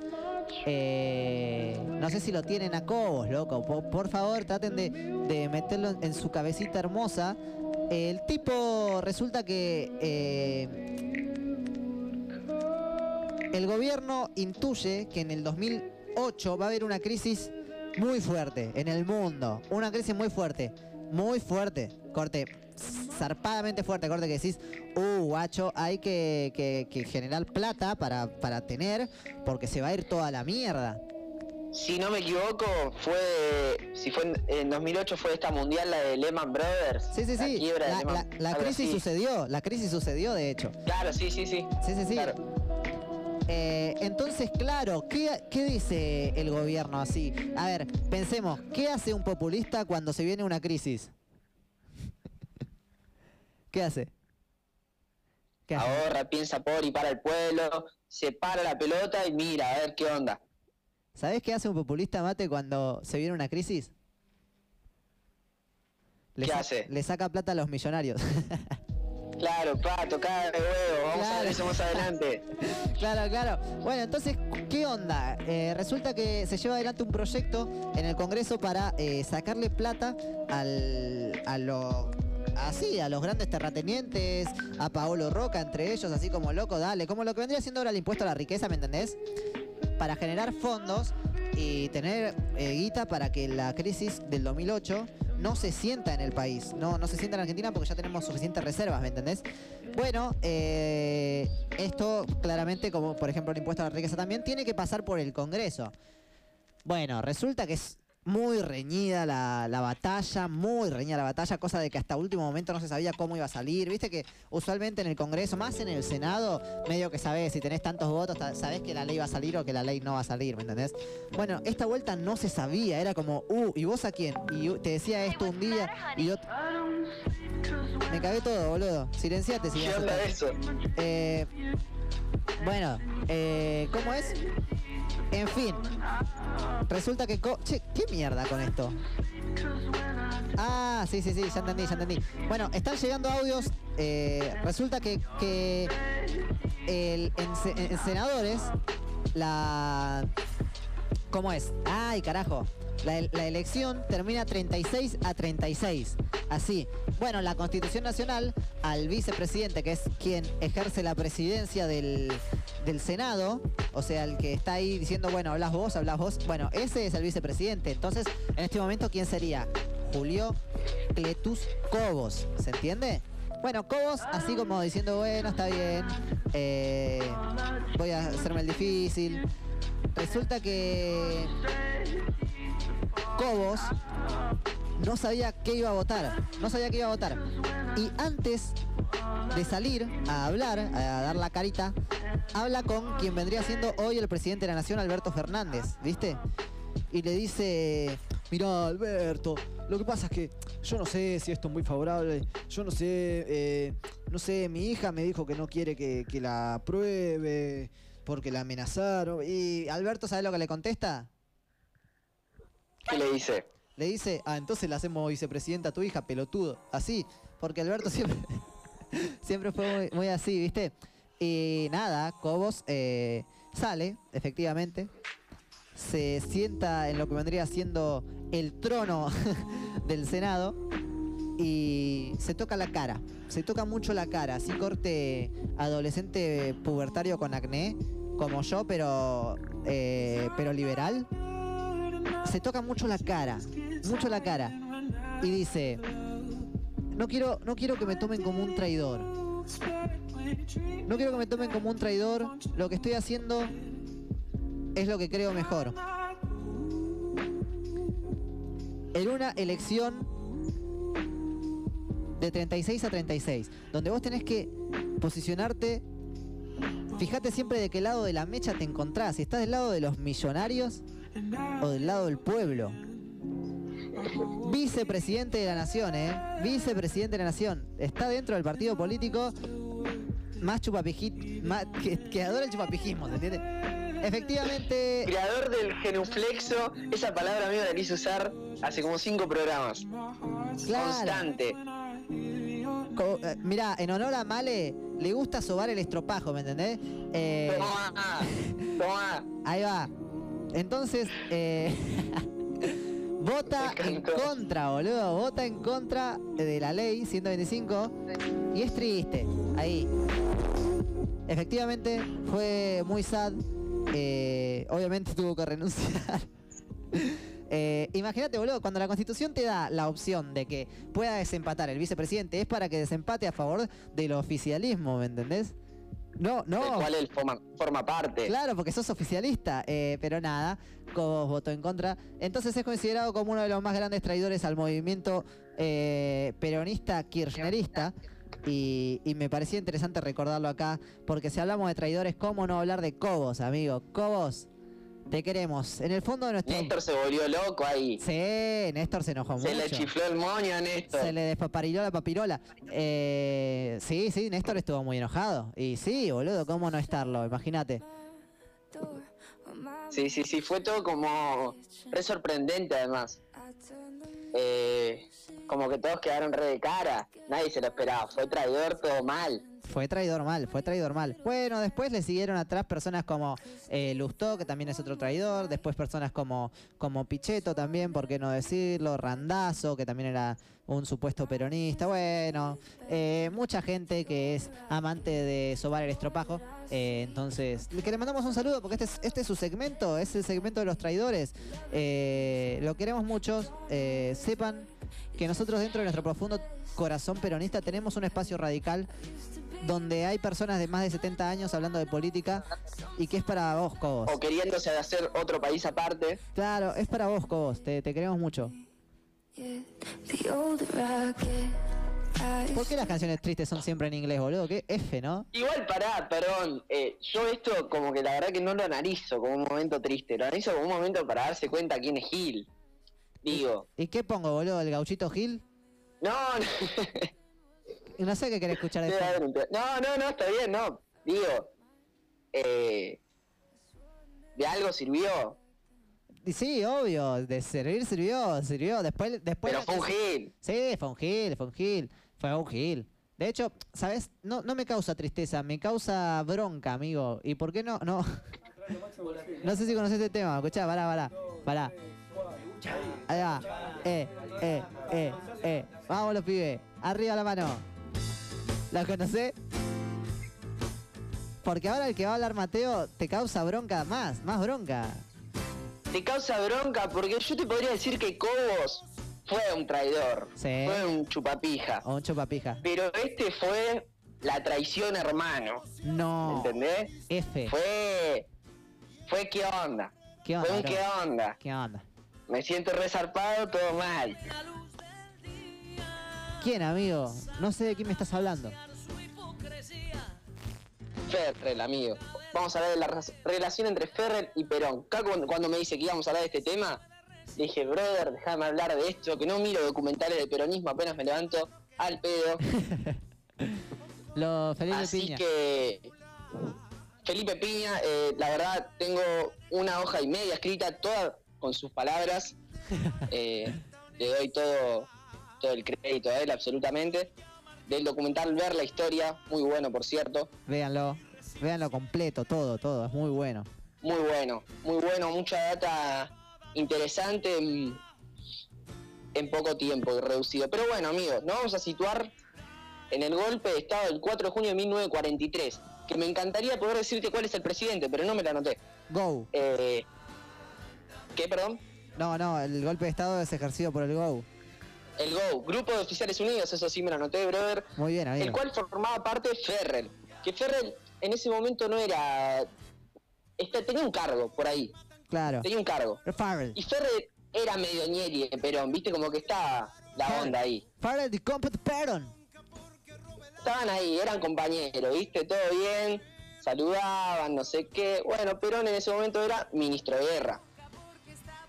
Eh, no sé si lo tienen a Cobos, loco. Por, favor, traten de, de meterlo en, su cabecita hermosa. El tipo resulta que el gobierno intuye que en el 2008 va a haber una crisis muy fuerte en el mundo. Una crisis muy fuerte. Muy fuerte. Corte. Zarpadamente fuerte. Corte que decís, uh, guacho, hay que, que- que generar plata para, para tener porque se va a ir toda la mierda. Si no me equivoco, fue. Si fue en, en 2008 fue esta mundial, la de Lehman Brothers. Sí, sí, La sí. La, Lehman, la- la crisis así. sucedió. La crisis sucedió, de hecho. Claro, sí, sí, sí. Sí, sí, sí. Eh, entonces, claro, ¿qué, qué dice el gobierno así? A ver, pensemos, ¿qué hace un populista cuando se viene una crisis? ¿Qué hace? ¿Qué hace? Ahorra, piensa por y para el pueblo, se para la pelota y mira, a ver qué onda. ¿Sabés qué hace un populista, Mate, cuando se viene una crisis? Le ¿Qué hace? Le saca plata a los millonarios. <laughs> Claro, pato, cara de huevo, vamos a ver eso más adelante. <laughs> Claro, claro. Bueno, entonces, ¿qué onda? Eh, resulta que se lleva adelante un proyecto en el Congreso para eh, sacarle plata al, a los así, a los grandes terratenientes, a Paolo Roca, entre ellos, así como loco, dale, como lo que vendría siendo ahora el impuesto a la riqueza, ¿me entendés? Para generar fondos y tener eh, guita para que la crisis del 2008 no se sienta en el país, no, no se sienta en Argentina porque ya tenemos suficientes reservas, ¿me entendés? Bueno, eh, esto claramente, como por ejemplo el impuesto a la riqueza también, tiene que pasar por el Congreso. Bueno, resulta que es muy reñida la, la batalla, muy reñida la batalla, cosa de que hasta último momento no se sabía cómo iba a salir. Viste que usualmente en el Congreso, más en el Senado, medio que sabés, si tenés tantos votos, sabés que la ley va a salir o que la ley no va a salir, ¿me entendés? Bueno, esta vuelta no se sabía, era como, uh, ¿y vos a quién? Y te decía esto un día y otro... Me cagué todo, boludo. Silenciate si eh, bueno, eh, ¿cómo es? En fin, resulta que... che, ¿qué mierda con esto? Ah, sí, sí, sí, ya entendí, ya entendí. Bueno, están llegando audios. eh, resulta que, que el, en, en senadores, la. ¿Cómo es? Ay, carajo. La, elección termina 36 a 36. Así. Bueno, la Constitución Nacional, al vicepresidente, que es quien ejerce la presidencia del, del Senado, o sea, el que está ahí diciendo, bueno, hablas vos, hablas vos. Bueno, ese es el vicepresidente. Entonces, en este momento, ¿quién sería? Julio Cletus Cobos. ¿Se entiende? Bueno, Cobos, así como diciendo, bueno, está bien, eh, voy a hacerme el difícil. Resulta que Cobos no sabía qué iba a votar, no sabía qué iba a votar. Y antes de salir a hablar, a dar la carita, habla con quien vendría siendo hoy el presidente de la Nación, Alberto Fernández, ¿viste? Y le dice, mirá Alberto, lo que pasa es que yo no sé si esto es muy favorable, yo no sé, eh, no sé, mi hija me dijo que no quiere que, la apruebe porque la amenazaron. Y Alberto, ¿sabe lo que le contesta? ¿Qué le dice? Le dice, ah, entonces le hacemos vicepresidenta a tu hija, pelotudo. Así, porque Alberto siempre, <laughs> siempre fue muy, muy así, ¿viste? Y nada, Cobos eh, sale, efectivamente, se sienta en lo que vendría siendo el trono <laughs> del Senado y se toca la cara. Se toca mucho la cara, así corte adolescente pubertario con acné, como yo, pero, eh, pero liberal. Se toca mucho la cara, mucho la cara. Y dice, no quiero, no quiero que me tomen como un traidor. No quiero que me tomen como un traidor. Lo que estoy haciendo es lo que creo mejor. En una elección de 36 a 36, donde vos tenés que posicionarte, fíjate siempre de qué lado de la mecha te encontrás, si estás del lado de los millonarios o del lado del pueblo. Vicepresidente de la nación, ¿eh? Vicepresidente de la nación. Está dentro del partido político más chupapijit, más, que, que adora el chupapijismo, ¿se entiende? Efectivamente, Creador del genuflexo, esa palabra amigo la quise usar hace como cinco programas. Claro. Constante. co- eh, mirá, en honor a Male, le gusta sobar el estropajo, ¿me entendés? Eh, Toma, toma. <laughs> Ahí va. Entonces, eh, <laughs> vota en contra, boludo. Vota en contra de la ley 125. Y es triste. Ahí. Efectivamente, fue muy sad. Eh, obviamente <laughs> tuvo que renunciar. <laughs> Eh, Imagínate, boludo, cuando la constitución te da la opción de que pueda desempatar el vicepresidente, es para que desempate a favor del oficialismo, ¿me entendés? No, Del no. cual él forma, forma parte. Claro, porque sos oficialista, eh, pero nada, Cobos votó en contra. Entonces es considerado como uno de los más grandes traidores al movimiento eh, peronista kirchnerista. Y, y me parecía interesante recordarlo acá, porque si hablamos de traidores, ¿cómo no hablar de Cobos, amigo? Cobos, te queremos. En el fondo de nuestro... Néstor se volvió loco ahí. Sí, Néstor se enojó Se mucho. le chifló el moño a Néstor. Se le despapariló la papirola. Eh, sí, sí, Néstor estuvo muy enojado. Y sí, boludo, ¿cómo no estarlo? Imagínate. Sí, sí, sí, fue todo como re sorprendente además. Eh, como que todos quedaron re de cara, nadie se lo esperaba, fue traidor todo mal. Fue traidor mal, fue traidor mal. Bueno, después le siguieron atrás personas como eh, Lustó, que también es otro traidor. Después personas como, como Pichetto también, por qué no decirlo. Randazo, que también era un supuesto peronista. Bueno, eh, mucha gente que es amante de sobar el estropajo. Eh, entonces, que le mandamos un saludo porque este es, este es su segmento, es el segmento de los traidores. Eh, lo queremos muchos. sepan que nosotros dentro de nuestro profundo corazón peronista tenemos un espacio radical donde hay personas de más de 70 años hablando de política y que es para vos, Cobos. O queriéndose hacer otro país aparte. Claro, es para vos, Cobos, te, te queremos mucho. ¿Por qué las canciones tristes son siempre en inglés, boludo? ¿Qué F, no? Igual pará, perdón, eh, yo esto como que la verdad que no lo analizo como un momento triste, lo analizo como un momento para darse cuenta quién es Gil. Digo, ¿Y qué pongo, boludo? ¿El gauchito Gil? no, no, Y <laughs> No sé qué querés escuchar de no, no, no, está bien, no, digo, eh, ¿de algo sirvió? Sí, obvio, de servir sirvió, sirvió. Después, después. Pero fue un gil. Sí, fue un gil, fue un gil, fue un gil. De hecho, ¿sabes? No, no me causa tristeza, me causa bronca, amigo. ¿Y por qué no? No, <laughs> no sé si conoces este tema. Escuchá, pará, pará, pará. Va. Eh, eh, eh, eh. Vamos los pibes. Arriba la mano. ¿Los conocés? Porque ahora el que va a hablar Mateo te causa bronca más, más bronca. Te causa bronca porque yo te podría decir que Cobos fue un traidor. Sí. Fue un chupapija. O un chupapija. Pero este fue la traición hermano. No. ¿Entendés? F. Fue. Fue qué onda. ¿Qué onda? Fue un bro? qué onda. ¿Qué onda? Me siento resarpado, todo mal. ¿Quién, amigo? No sé de quién me estás hablando. Ferrell, amigo. Vamos a hablar de la relación entre Ferrell y Perón. Acá cuando, me dice que íbamos a hablar de este tema, dije, brother, déjame hablar de esto, que no miro documentales de peronismo, apenas me levanto al pedo. <laughs> Lo Así Piña. que, Felipe Piña, eh, la verdad, tengo una hoja y media escrita, toda con sus palabras. <laughs> Eh, le doy todo, todo el crédito a él, absolutamente. Del documental Ver la Historia, muy bueno, por cierto. Véanlo. Véanlo completo, todo, todo. Es muy bueno. Muy bueno, muy bueno, mucha data interesante en, en poco tiempo y reducido. Pero bueno, amigos, nos vamos a situar en el golpe de Estado del 4 de junio de 1943, que me encantaría poder decirte cuál es el presidente, pero no me la anoté. Go. Eh, ¿Qué, perdón? No, no, el golpe de Estado es ejercido por el GO. El GO, Grupo de Oficiales Unidos, eso sí me lo anoté, brother. Muy bien, amigo. el cual formaba parte de Ferrell. Que Ferrell en ese momento no era... este, tenía un cargo por ahí, Claro. tenía un cargo. Farrell. Y Ferrell era medio ñeri de Perón, viste como que estaba la onda ahí. Farrell de Compet Perón. Estaban ahí, eran compañeros, viste, todo bien, saludaban, no sé qué. Bueno, Perón en ese momento era ministro de guerra.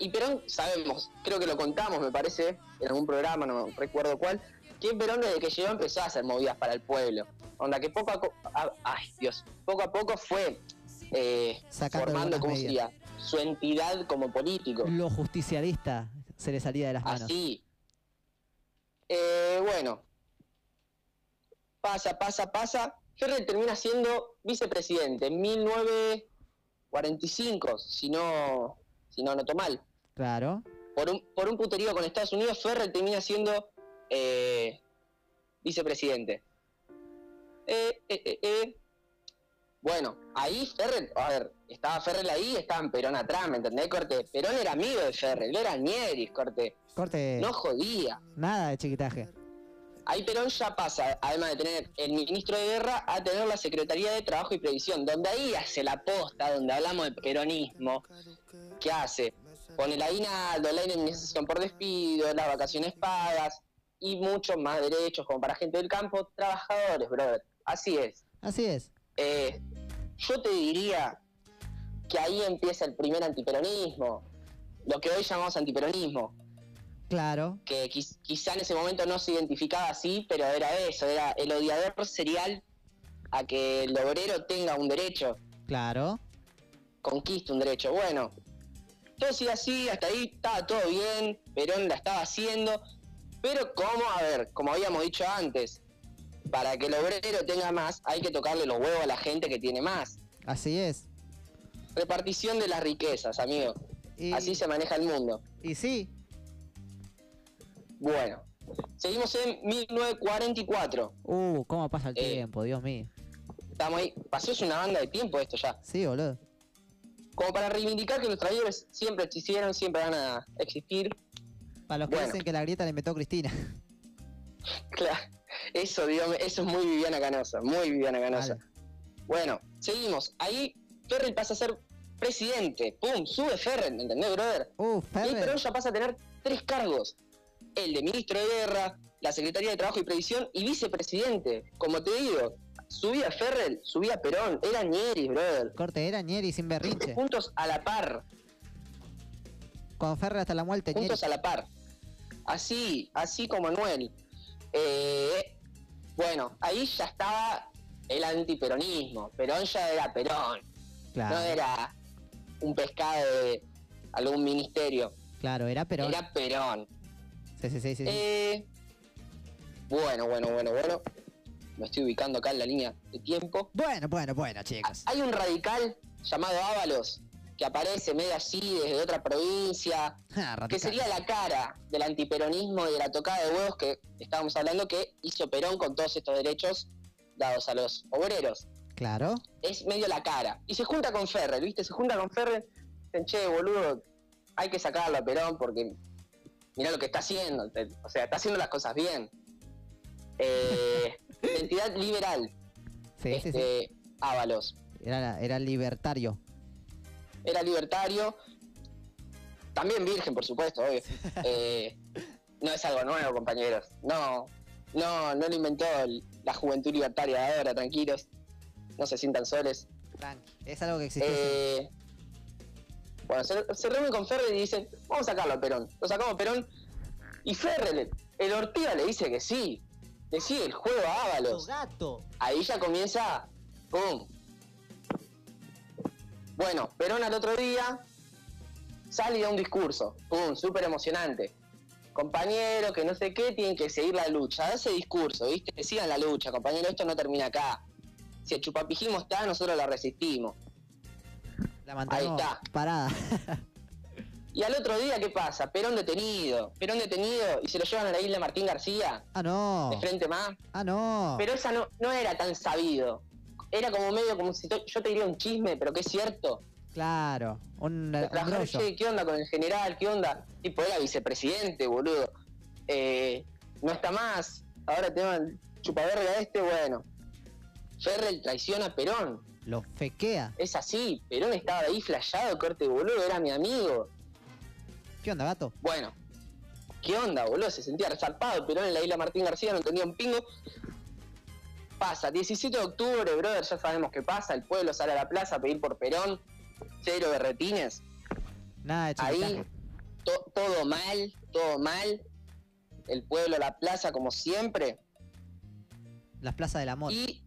Y Perón, sabemos, creo que lo contamos, me parece, en algún programa, no recuerdo cuál, que Perón desde que llegó empezó a hacer movidas para el pueblo. Onda que poco a poco, ay Dios, poco a poco fue eh, formando, algunas ¿cómo medidas. sería? Su entidad como político. Lo justicialista se le salía de las manos. Así. Eh, bueno. Pasa, pasa, pasa. Ferrer termina siendo vicepresidente en 1945, si no, si no anoto mal. Claro. Por un, por un puterío con Estados Unidos, Ferrer termina siendo eh, vicepresidente. Eh, eh, eh, eh. Bueno, ahí Ferrer, a ver, estaba Ferrer ahí, estaban Perón atrás, ¿me entendés, Corte? Perón era amigo de Ferrer, era Nieris, Corte. Corte. No jodía. Nada de chiquitaje. Ahí Perón ya pasa, además de tener el ministro de guerra, a tener la Secretaría de Trabajo y Previsión, donde ahí hace la posta, donde hablamos de peronismo. ¿Qué hace? Pone el aguinaldo, la indemnización por despido, las vacaciones pagas y muchos más derechos, como para gente del campo, trabajadores, brother. Así es. Así es. Eh, yo te diría que ahí empieza el primer antiperonismo, lo que hoy llamamos antiperonismo Claro. que quiz- quizá en ese momento no se identificaba así, pero era eso, era el odiador serial a que el obrero tenga un derecho, Claro. conquiste un derecho. Bueno, todo sigue así, hasta ahí estaba todo bien, Perón la estaba haciendo, pero como, a ver, como habíamos dicho antes, para que el obrero tenga más, hay que tocarle los huevos a la gente que tiene más. Así es. Repartición de las riquezas, amigo. Y, Así se maneja el mundo. y sí. Bueno, seguimos en 1944. Uh, cómo pasa el Eh. tiempo, Dios mío. Estamos ahí. Pasó es una banda de tiempo esto ya. Sí, boludo. Como para reivindicar que los traidores siempre existieron, siempre van a existir. Para los que Bueno. dicen que la grieta le inventó Cristina. <laughs> Claro. Eso, dígame, eso es muy Viviana Canosa, muy Viviana Canosa. Vale. Bueno, seguimos. Ahí Ferrell pasa a ser presidente. ¡Pum! Sube Ferrell, ¿me entendés, brother? Uh, Y ahí Perón ya pasa a tener tres cargos. El de ministro de guerra, la Secretaría de Trabajo y Previsión y vicepresidente. Como te digo, subía Ferrell, subía Perón, era Nieris, brother. Corte, era Ñeri sin berrinche. Juntos a la par. Con Ferrer hasta la muerte, juntos a la par. Así, así como Manuel. Eh, bueno, ahí ya estaba el antiperonismo. Perón ya era Perón. Claro. No era un pescado de, algún ministerio. Claro, era Perón. Era Perón. Sí, sí, sí, sí. sí. Eh, bueno, bueno, bueno, bueno. Me estoy ubicando acá en la línea de tiempo. Bueno, bueno, bueno, chicos. Hay un radical llamado Ábalos que aparece medio así desde otra provincia, Ah, que sería la cara del antiperonismo y de la tocada de huevos que estábamos hablando que hizo Perón con todos estos derechos dados a los obreros. Claro. Es medio la cara. Y se junta con Ferrer, ¿viste? Se junta con Ferrer. Dicen, che, boludo, hay que sacarlo a Perón porque mira lo que está haciendo. O sea, está haciendo las cosas bien. Eh, <laughs> identidad liberal, Sí, sí, sí. este, Ábalos. Era, era libertario. Era libertario. También virgen, por supuesto, obvio. <laughs> Eh, no es algo nuevo, compañeros. No, no, no lo inventó la juventud libertaria de ahora, tranquilos. No se sientan soles. Tranqui. Es algo que existió. Eh, bueno, se, se reúnen con Ferrer y dicen, vamos a sacarlo a Perón. Lo sacamos a Perón. Y Ferrer, el Ortiga le dice que sí. Sigue el juego a Ábalos. gato. Ahí ya comienza. ¡Pum! Bueno, Perón al otro día sale y da un discurso. ¡Pum! Súper emocionante. Compañero, que no sé qué, tienen que seguir la lucha. Da ese discurso, ¿viste? Sigan la lucha, compañero, esto no termina acá. Si el chupapijismo está, nosotros la resistimos. La mantenemos está. parada. <laughs> Y al otro día, ¿qué pasa? Perón detenido. Perón detenido y se lo llevan a la isla Martín García, ah, no. de frente más. Ah, no. Pero esa no, no era tan sabido. Era como medio como si yo te diría un chisme, pero que es cierto. Claro. Un, che, ¿qué onda con el general? ¿Qué onda? Tipo, era vicepresidente, boludo. Eh, no está más. Ahora tenemos el chupaverga este, bueno. Ferrell traiciona a Perón. Lo fequea. Es así. Perón estaba ahí flayado, corte, boludo. Era mi amigo. ¿Qué onda, gato? Bueno, ¿qué onda, boludo? Se sentía resarpado. Perón en la isla Martín García no entendía un pingo. Pasa, 17 de octubre, brother, ya sabemos qué pasa. El pueblo sale a la plaza a pedir por Perón. Cero berretines. Nada de Ahí, to- todo mal, todo mal. El pueblo a la plaza, como siempre. Las plazas del amor. Y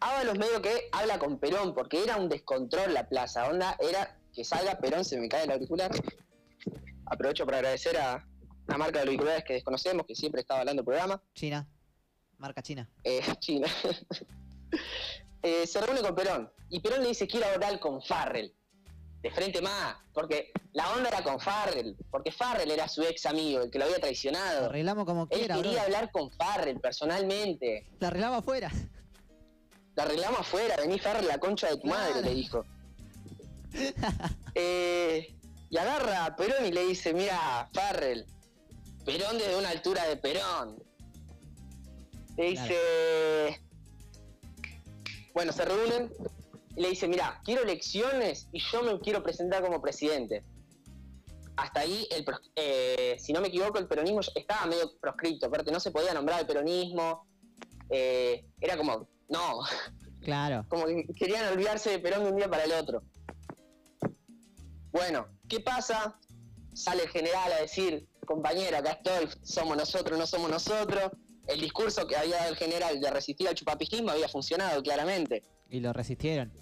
Ábalos medio que habla con Perón, porque era un descontrol la plaza. Onda, era que salga Perón, se me cae el auricular. Aprovecho para agradecer a la marca de auriculares que desconocemos, que siempre estaba hablando del programa. China. Marca China. eh, <laughs> China. <laughs> Eh, se reúne con Perón. Y Perón le dice, quiero hablar con Farrell. De frente más. Porque la onda era con Farrell. Porque Farrell era su ex amigo, el que lo había Lo traicionado. arreglamos como Él quiera, quería bro. hablar con Farrell personalmente. Lo arreglamos afuera. La arreglamos afuera, vení Farrell la concha de tu madre, le dijo. <laughs> Eh, y agarra a Perón y le dice, mira, Farrell, Perón desde una altura de Perón. Le dice, bueno, se reúnen y le dice, mira, quiero elecciones y yo me quiero presentar como presidente. Hasta ahí, el eh, si no me equivoco, el peronismo estaba medio proscripto, aparte no se podía nombrar el peronismo. eh, era como, no, Claro. <laughs> como que querían olvidarse de Perón de un día para el otro. Bueno, ¿qué pasa? Sale el general a decir, compañero, acá estoy, somos nosotros, no somos nosotros. El discurso que había dado el general de resistir al chupapijismo había funcionado claramente. Y lo resistieron.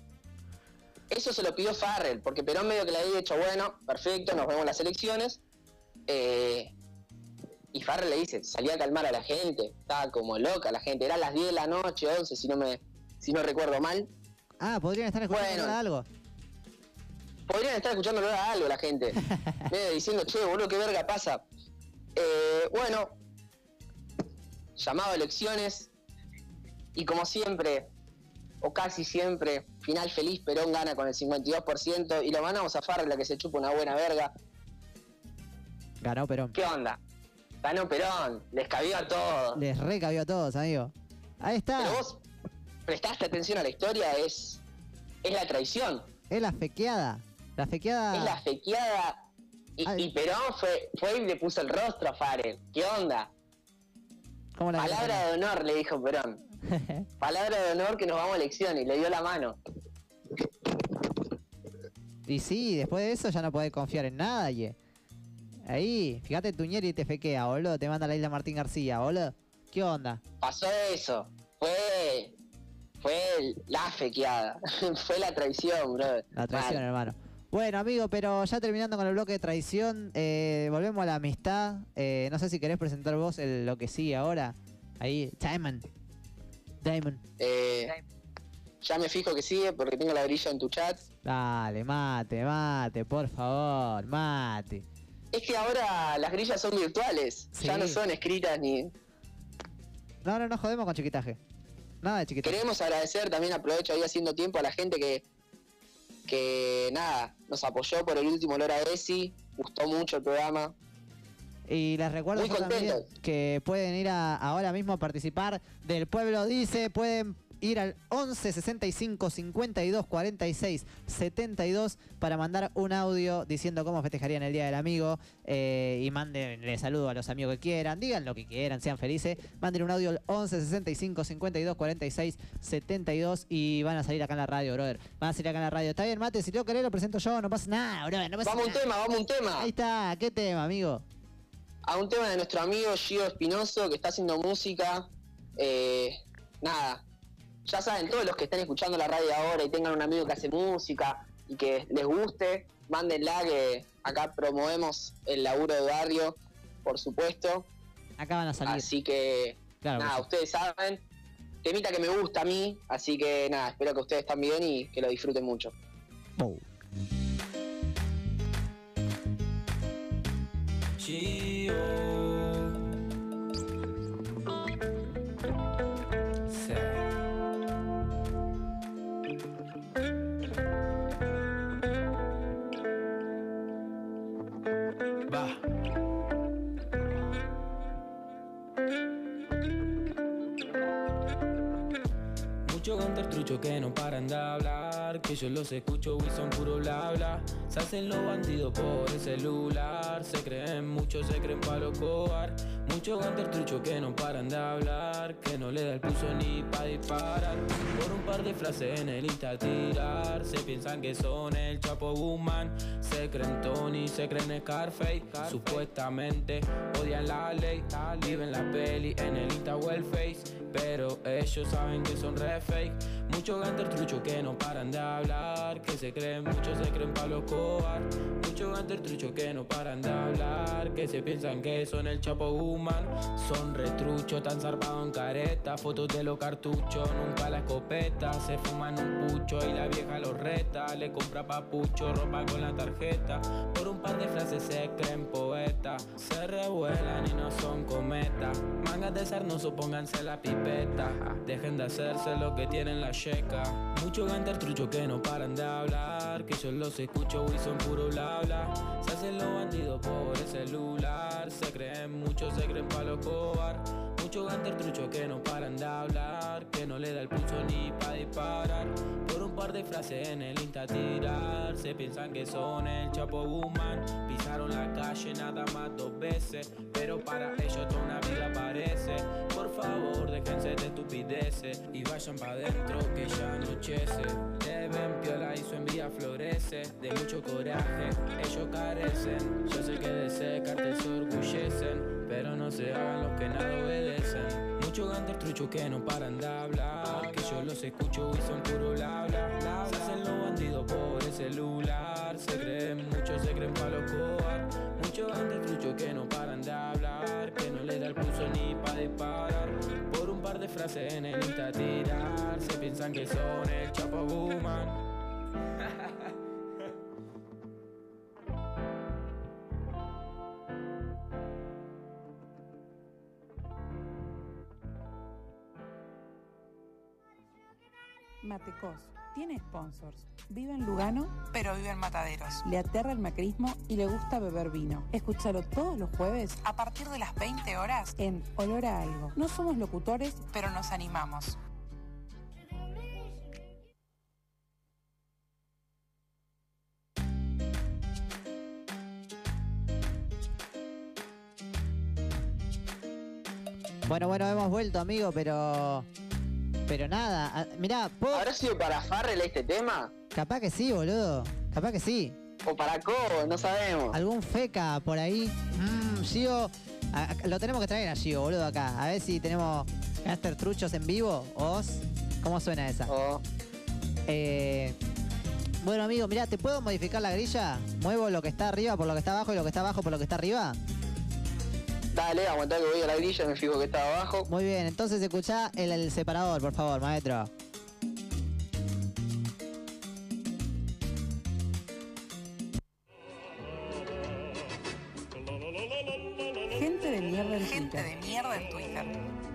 Eso se lo pidió Farrell, porque Perón medio que le había dicho, bueno, perfecto, nos vemos en las elecciones. Eh, y Farrell le dice, salí a calmar a la gente, estaba como loca la gente, era las 10 de la noche, 11 si no me si no recuerdo mal. Ah, podrían estar escuchando Bueno. algo. Podrían estar escuchándolo a algo la gente. <laughs> diciendo, che, boludo, qué verga pasa. Eh, bueno, llamado a elecciones. Y como siempre, o casi siempre, final feliz, Perón gana con el 52% y lo mandamos a Farrell a que se chupa una buena verga. Ganó Perón. ¿Qué onda? Ganó Perón, les cabió a todos. Les recabió a todos, amigo. Ahí está. Pero vos prestaste atención a la historia, es, es la traición. Es la fequeada. La fequeada. Es la fequeada. Y, Ay. y Perón fue, fue y le puso el rostro a Farrell. ¿Qué onda? ¿Cómo la Palabra de honor, le dijo Perón. <laughs> Palabra de honor que nos vamos a elección y le dio la mano. Y sí, después de eso ya no podés confiar en nadie. Ahí, fíjate Tuñeri te fequea, boludo. Te manda a la isla Martín García, boludo. ¿Qué onda? Pasó eso. Fue. Fue la fequeada. <laughs> fue la traición, bro. La traición, hermano. Bueno, amigo, pero ya terminando con el bloque de traición, eh, volvemos a la amistad. Eh, no sé si querés presentar vos el- lo que sigue ahora. Ahí, Diamond. Diamond. Eh, ya me fijo que sigue porque tengo la grilla en tu chat. Dale, mate, mate, por favor, mate. Es que ahora las grillas son virtuales, ya no son escritas ni... No, no, no jodemos con chiquitaje. Nada de chiquitaje. Queremos agradecer, también aprovecho ahí haciendo tiempo a la gente que, que nada, nos apoyó por el último Lora ESI, gustó mucho el programa. Y les recuerdo también que pueden ir a- ahora mismo a participar del Pueblo Dice, pueden ir al 11 65 52 46 72 para mandar un audio diciendo cómo festejarían el Día del Amigo eh, y manden saludo a los amigos que quieran, digan lo que quieran, sean felices, manden un audio al 11 65 52 46 72 y van a salir acá en la radio, brother. Van a salir acá en la radio. Está bien, mate, si tengo que leer lo presento yo, no pasa nada, brother, no pasa Vamos a un nada. tema, vamos un tema. Ahí está, ¿qué tema, amigo? A un tema de nuestro amigo Gio Espinoso que está haciendo música. Eh, nada, ya saben, todos los que estén escuchando la radio ahora y tengan un amigo que hace música y que les guste, mándenla que acá promovemos el laburo de barrio, por supuesto. Acá van a salir. Así que, Claro nada, ustedes saben. Temita que me gusta a mí, así que nada, espero que ustedes también y que lo disfruten mucho. Sí. Muchos truchos que no paran de hablar Que yo los escucho y son puro bla bla. Se hacen los bandidos por el celular Se creen mucho, se creen palo cobar Muchos gantes truchos que no paran de hablar Que no le da el pulso ni pa' disparar. Por un par de frases en el Insta tirar Se piensan que son el Chapo Guzmán. Se creen Tony, se creen Scarface. Supuestamente odian la ley Viven la peli en el Insta o el Face. Pero ellos saben que son re fake Muchos ganter truchos que no paran de hablar Que se creen, muchos se creen pa' los cobar Muchos ganter truchos que no paran de hablar Que se piensan que son el Chapo Guzmán. Son retruchos, tan zarpados en careta Fotos de los cartuchos, nunca la escopeta. Se fuman un pucho y la vieja los reta Le compra papucho, ropa con la tarjeta. Por un par de frases se creen poetas Se revuelan y no son cometas Mangas de sarnoso, pónganse la pipeta Dejen de hacerse lo que tienen la checa Muchos ganter truchos que no paran de hablar Que yo los escucho y son puro bla bla. Se hacen los bandidos por el celular Se creen muchos, se creen pa' los cobar Muchos ganter truchos que no paran de hablar Que no le da el pulso ni pa' disparar. Por un par de frases en el Insta tirar Se piensan que son el Chapo Guzmán. Pisaron la calle nada más dos veces Pero para ellos toda una vida parece. Por favor déjense de estupideces Y vayan pa' dentro que ya anochece. Te ven piola y su envidia florece. De mucho coraje ellos carecen. Yo sé que de ese cartel se orgullecen Pero no se hagan los que nada obedecen. Muchos gantes truchos que no paran de hablar Que yo los escucho y son puro bla bla bla Se hacen los bandidos por el celular Se creen muchos, se creen pa' los cobar Muchos gantes truchos que no paran de hablar Que no le da el pulso ni pa' disparar. Por un par de frases en el Insta tirar Se piensan que son el Chapo Guzmán Matecos tiene sponsors. Vive en Lugano, Pero vive en Mataderos. le aterra el macrismo y le gusta beber vino. Escúchalo todos los jueves A partir de las 20 horas, en Olor a Algo. No somos locutores, pero nos animamos. Bueno, bueno, hemos vuelto, amigo, pero. Pero nada, mirá, ¿puedo- ¿Habrá sido para Farrell este tema? capaz que sí, boludo. Capaz que sí. ¿O para Cobo? No sabemos. ¿Algún feca por ahí? Mmm, Gio. a- a- lo tenemos que traer a Gio, boludo, acá. A ver si tenemos Gaster Truchos en vivo. ¿Os? ¿Cómo suena esa? Oh, Eh, Bueno, amigo, mira, ¿te puedo modificar la grilla? ¿Muevo lo que está arriba por lo que está abajo y lo que está abajo por lo que está arriba? Dale, aguantá que voy a la grilla, me fijo que está abajo. Muy bien, entonces escuchá el, el separador, por favor, maestro. Gente de mierda en Gente Twitter. de mierda en Twitter.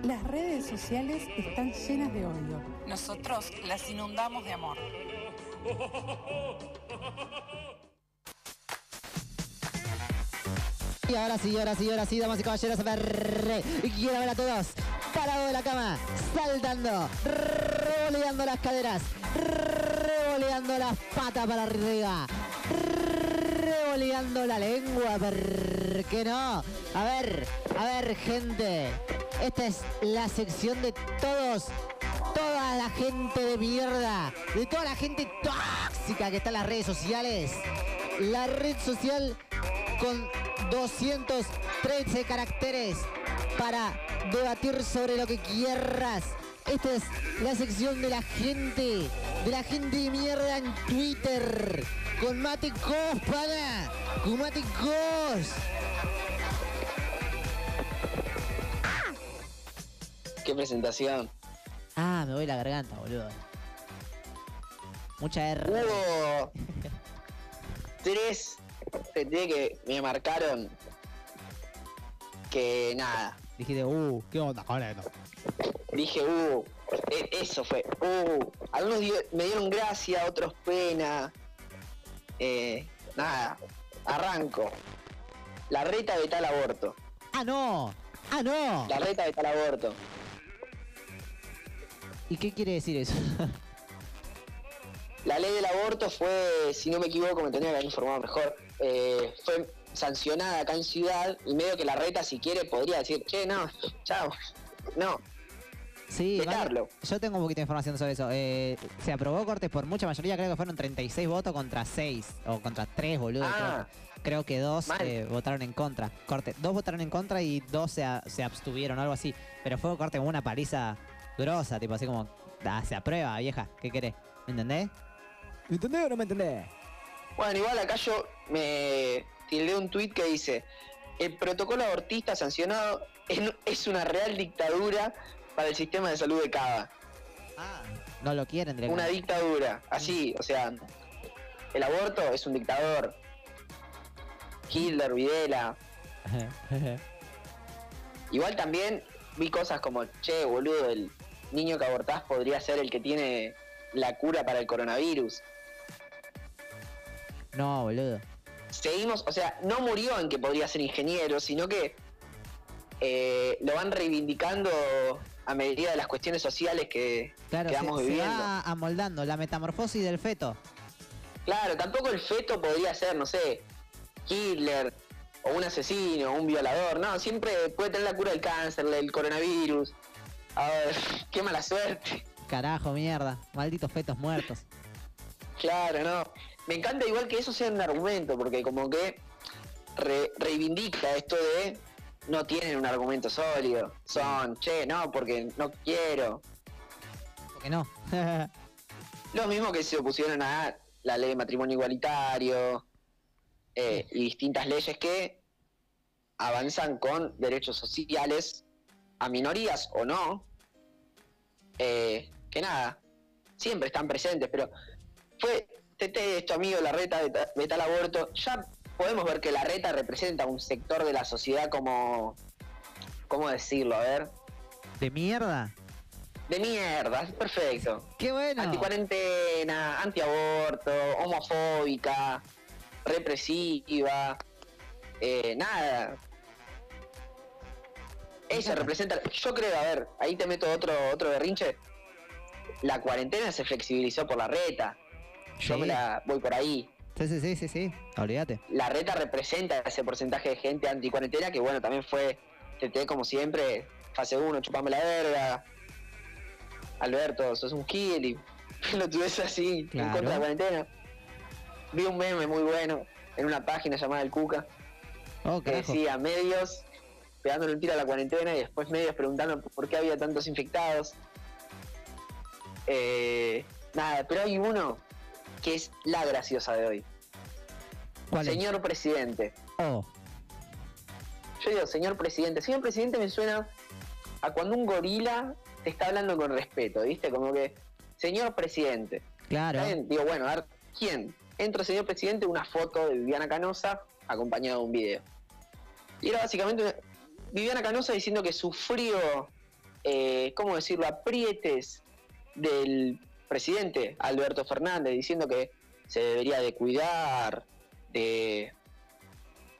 Las redes sociales están llenas de odio. Nosotros las inundamos de amor. <laughs> Y ahora sí, ahora sí, ahora sí, damas y caballeros, a ver, quiero ver a todos, parado de la cama, saltando, revoleando las caderas, revoleando las patas para arriba, revoleando la lengua, ¿por qué no? A ver, a ver, gente, esta es la sección de todos, toda la gente de mierda, de toda la gente tóxica que está en las redes sociales, la red social con 213 caracteres para debatir sobre lo que quieras. Esta es la sección de la gente, de la gente de mierda en Twitter. Con Mate Cos, pana. Con Mate Cos. Qué presentación. Ah, me voy la garganta, boludo. Mucha R. Hubo <laughs> tres TT que me marcaron que nada. Dijiste, uh, ¿qué onda con esto? Dije, uh, e- eso fue, uh. Algunos me dieron gracia, otros pena. Eh, nada, arranco. La reta de tal aborto. Ah, no. Ah, no. La reta de tal aborto. ¿Y qué quiere decir eso? La ley del aborto fue, si no me equivoco, me tenía que haber informado mejor, eh, fue sancionada acá en Ciudad y medio que la reta, si quiere, podría decir, che, no, chao, no. Sí, yo tengo un poquito de información sobre eso. Eh, se aprobó cortes por mucha mayoría, creo que fueron 36 votos contra 6, o contra 3, boludo. Ah. creo, creo que dos Mal. eh, votaron en contra. Corte, dos votaron en contra y dos se, a- se abstuvieron, algo así. Pero fue corte como una paliza grosa, tipo así como, "Ah, se aprueba, vieja, ¿qué querés? ¿Me entendés? ¿Me entendés o no me entendés? Bueno, igual acá yo me tildé un tuit que dice, el protocolo abortista sancionado es, una real dictadura para el sistema de salud de Cava. No lo quieren Una directamente. dictadura, así, o sea, el aborto es un dictador. Hitler, Videla. <laughs> Igual también vi cosas como, che, boludo, el niño que abortás podría ser el que tiene la cura para el coronavirus. No, boludo. Seguimos, o sea, no murió en que podría ser ingeniero, sino que eh, lo van reivindicando a medida de las cuestiones sociales que, Claro, que se, vamos se viviendo. va amoldando la metamorfosis del feto. Claro, tampoco el feto podría ser, no sé, Hitler, o un asesino, un violador, no, siempre puede tener la cura del cáncer, del coronavirus. A ver, <laughs> qué mala suerte. Carajo, mierda. Malditos fetos muertos. Claro, no. Me encanta igual que eso sea un argumento, porque como que re- reivindica esto de no tienen un argumento sólido. Son, che, no, porque no quiero. Porque no. <laughs> Los mismos que se opusieron a la ley de matrimonio igualitario eh, y distintas leyes que avanzan con derechos sociales a minorías o no, eh, que nada, siempre están presentes, pero fue TT esto amigo, la reta de, ta- de tal aborto, ya podemos ver que la reta representa un sector de la sociedad como, ¿cómo decirlo? A ver, ¿De mierda? de mierda, perfecto. ¡Qué bueno! Anticuarentena, antiaborto, homofóbica, represiva, eh, nada. Eso representa. Yo creo, a ver, ahí te meto otro, otro berrinche. La cuarentena se flexibilizó por la reta. Yo me la voy por ahí. Sí, sí, sí, sí, sí. Olvídate. La reta representa ese porcentaje de gente anticuarentena que, bueno, también fue TT como siempre, fase 1, chupame la verga. Alberto, sos un kill y <laughs> lo tuves así en contra de la cuarentena. Vi un meme muy bueno en una página llamada El Cuca Oh, que decía medios pegándole un tiro a la cuarentena y después medios preguntando por qué había tantos infectados. Eh, nada, pero hay uno que es la graciosa de hoy. ¿Cuál es? Señor presidente. Oh, Yo digo, señor presidente. Señor presidente me suena a cuando un gorila te está hablando con respeto, ¿viste? Como que, señor presidente. claro. Digo, bueno, a ver, ¿quién? Entra señor presidente, una foto de Viviana Canosa acompañado de un video. Y era básicamente una- Viviana Canosa diciendo que sufrió, eh, ¿cómo decirlo?, aprietes del presidente Alberto Fernández, diciendo que se debería de cuidar, de,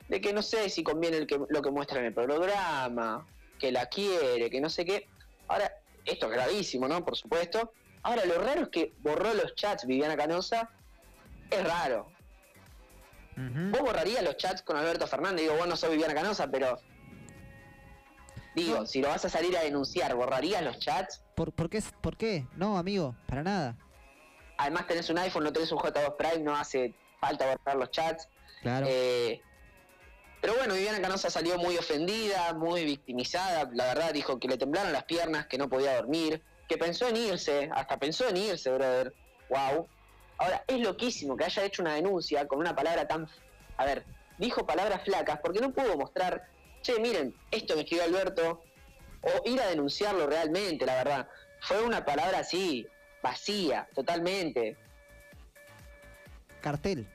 de que no sé si conviene el que, lo que muestra en el programa, que la quiere, que no sé qué. Ahora, esto es gravísimo, ¿no? Por supuesto. Ahora, lo raro es que borró los chats Viviana Canosa. Es raro. Vos borrarías los chats con Alberto Fernández. Digo, vos no sos Viviana Canosa, pero. Digo, si lo vas a salir a denunciar, ¿borrarías los chats? ¿Por, por, qué, ¿Por qué? No, amigo, para nada. Además, tenés un iPhone, no tenés un J2 Prime, no hace falta borrar los chats. Claro. Eh, pero bueno, Viviana Canosa salió muy ofendida, muy victimizada. La verdad, dijo que le temblaron las piernas, que no podía dormir, que pensó en irse, hasta pensó en irse, brother. Wow. Ahora, es loquísimo que haya hecho una denuncia con una palabra tan. A ver, dijo palabras flacas porque no pudo mostrar, che, miren, esto me escribió Alberto, o ir a denunciarlo realmente, la verdad. Fue una palabra así, vacía, totalmente. Cartel.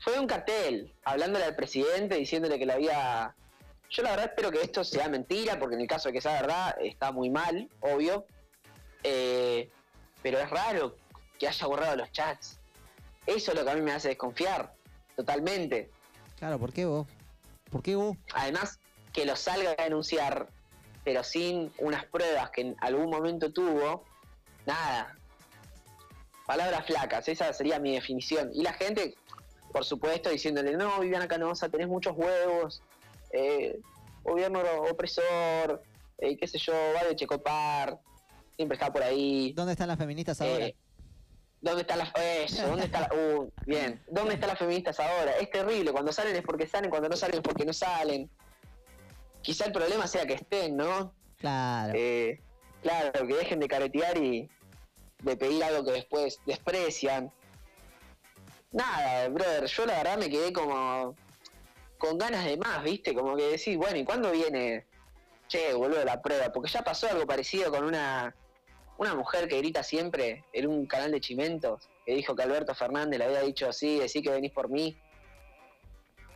Fue un cartel, hablándole al presidente, diciéndole que le había... Yo la verdad espero que esto sea mentira, porque en el caso de que sea verdad, está muy mal, obvio. Eh, pero es raro que haya borrado los chats. Eso es lo que a mí me hace desconfiar, totalmente. Claro, ¿por qué vos? ¿Por qué vos? Además, que lo salga a denunciar, pero sin unas pruebas que en algún momento tuvo, nada. Palabras flacas, esa sería mi definición. Y la gente, por supuesto, diciéndole, no, Viviana Canosa, tenés muchos huevos, eh, gobierno opresor, eh, qué sé yo, va de Checopar, siempre está por ahí. ¿Dónde están las feministas ahora? Eh, ¿Dónde están las <laughs> eso? ¿Dónde está la, uh, bien? ¿Dónde están las feministas ahora? Es terrible, cuando salen es porque salen, cuando no salen es porque no salen. Quizá el problema sea que estén, ¿no? Claro. Eh, claro, que dejen de caretear y de pedir algo que después desprecian. Nada, brother, yo la verdad me quedé como con ganas de más, ¿viste? Como que decir, bueno, ¿y cuándo viene? Che, boludo, la prueba. Porque ya pasó algo parecido con una, una mujer que grita siempre en un canal de chimentos, que dijo que Alberto Fernández le había dicho así, decir que venís por mí.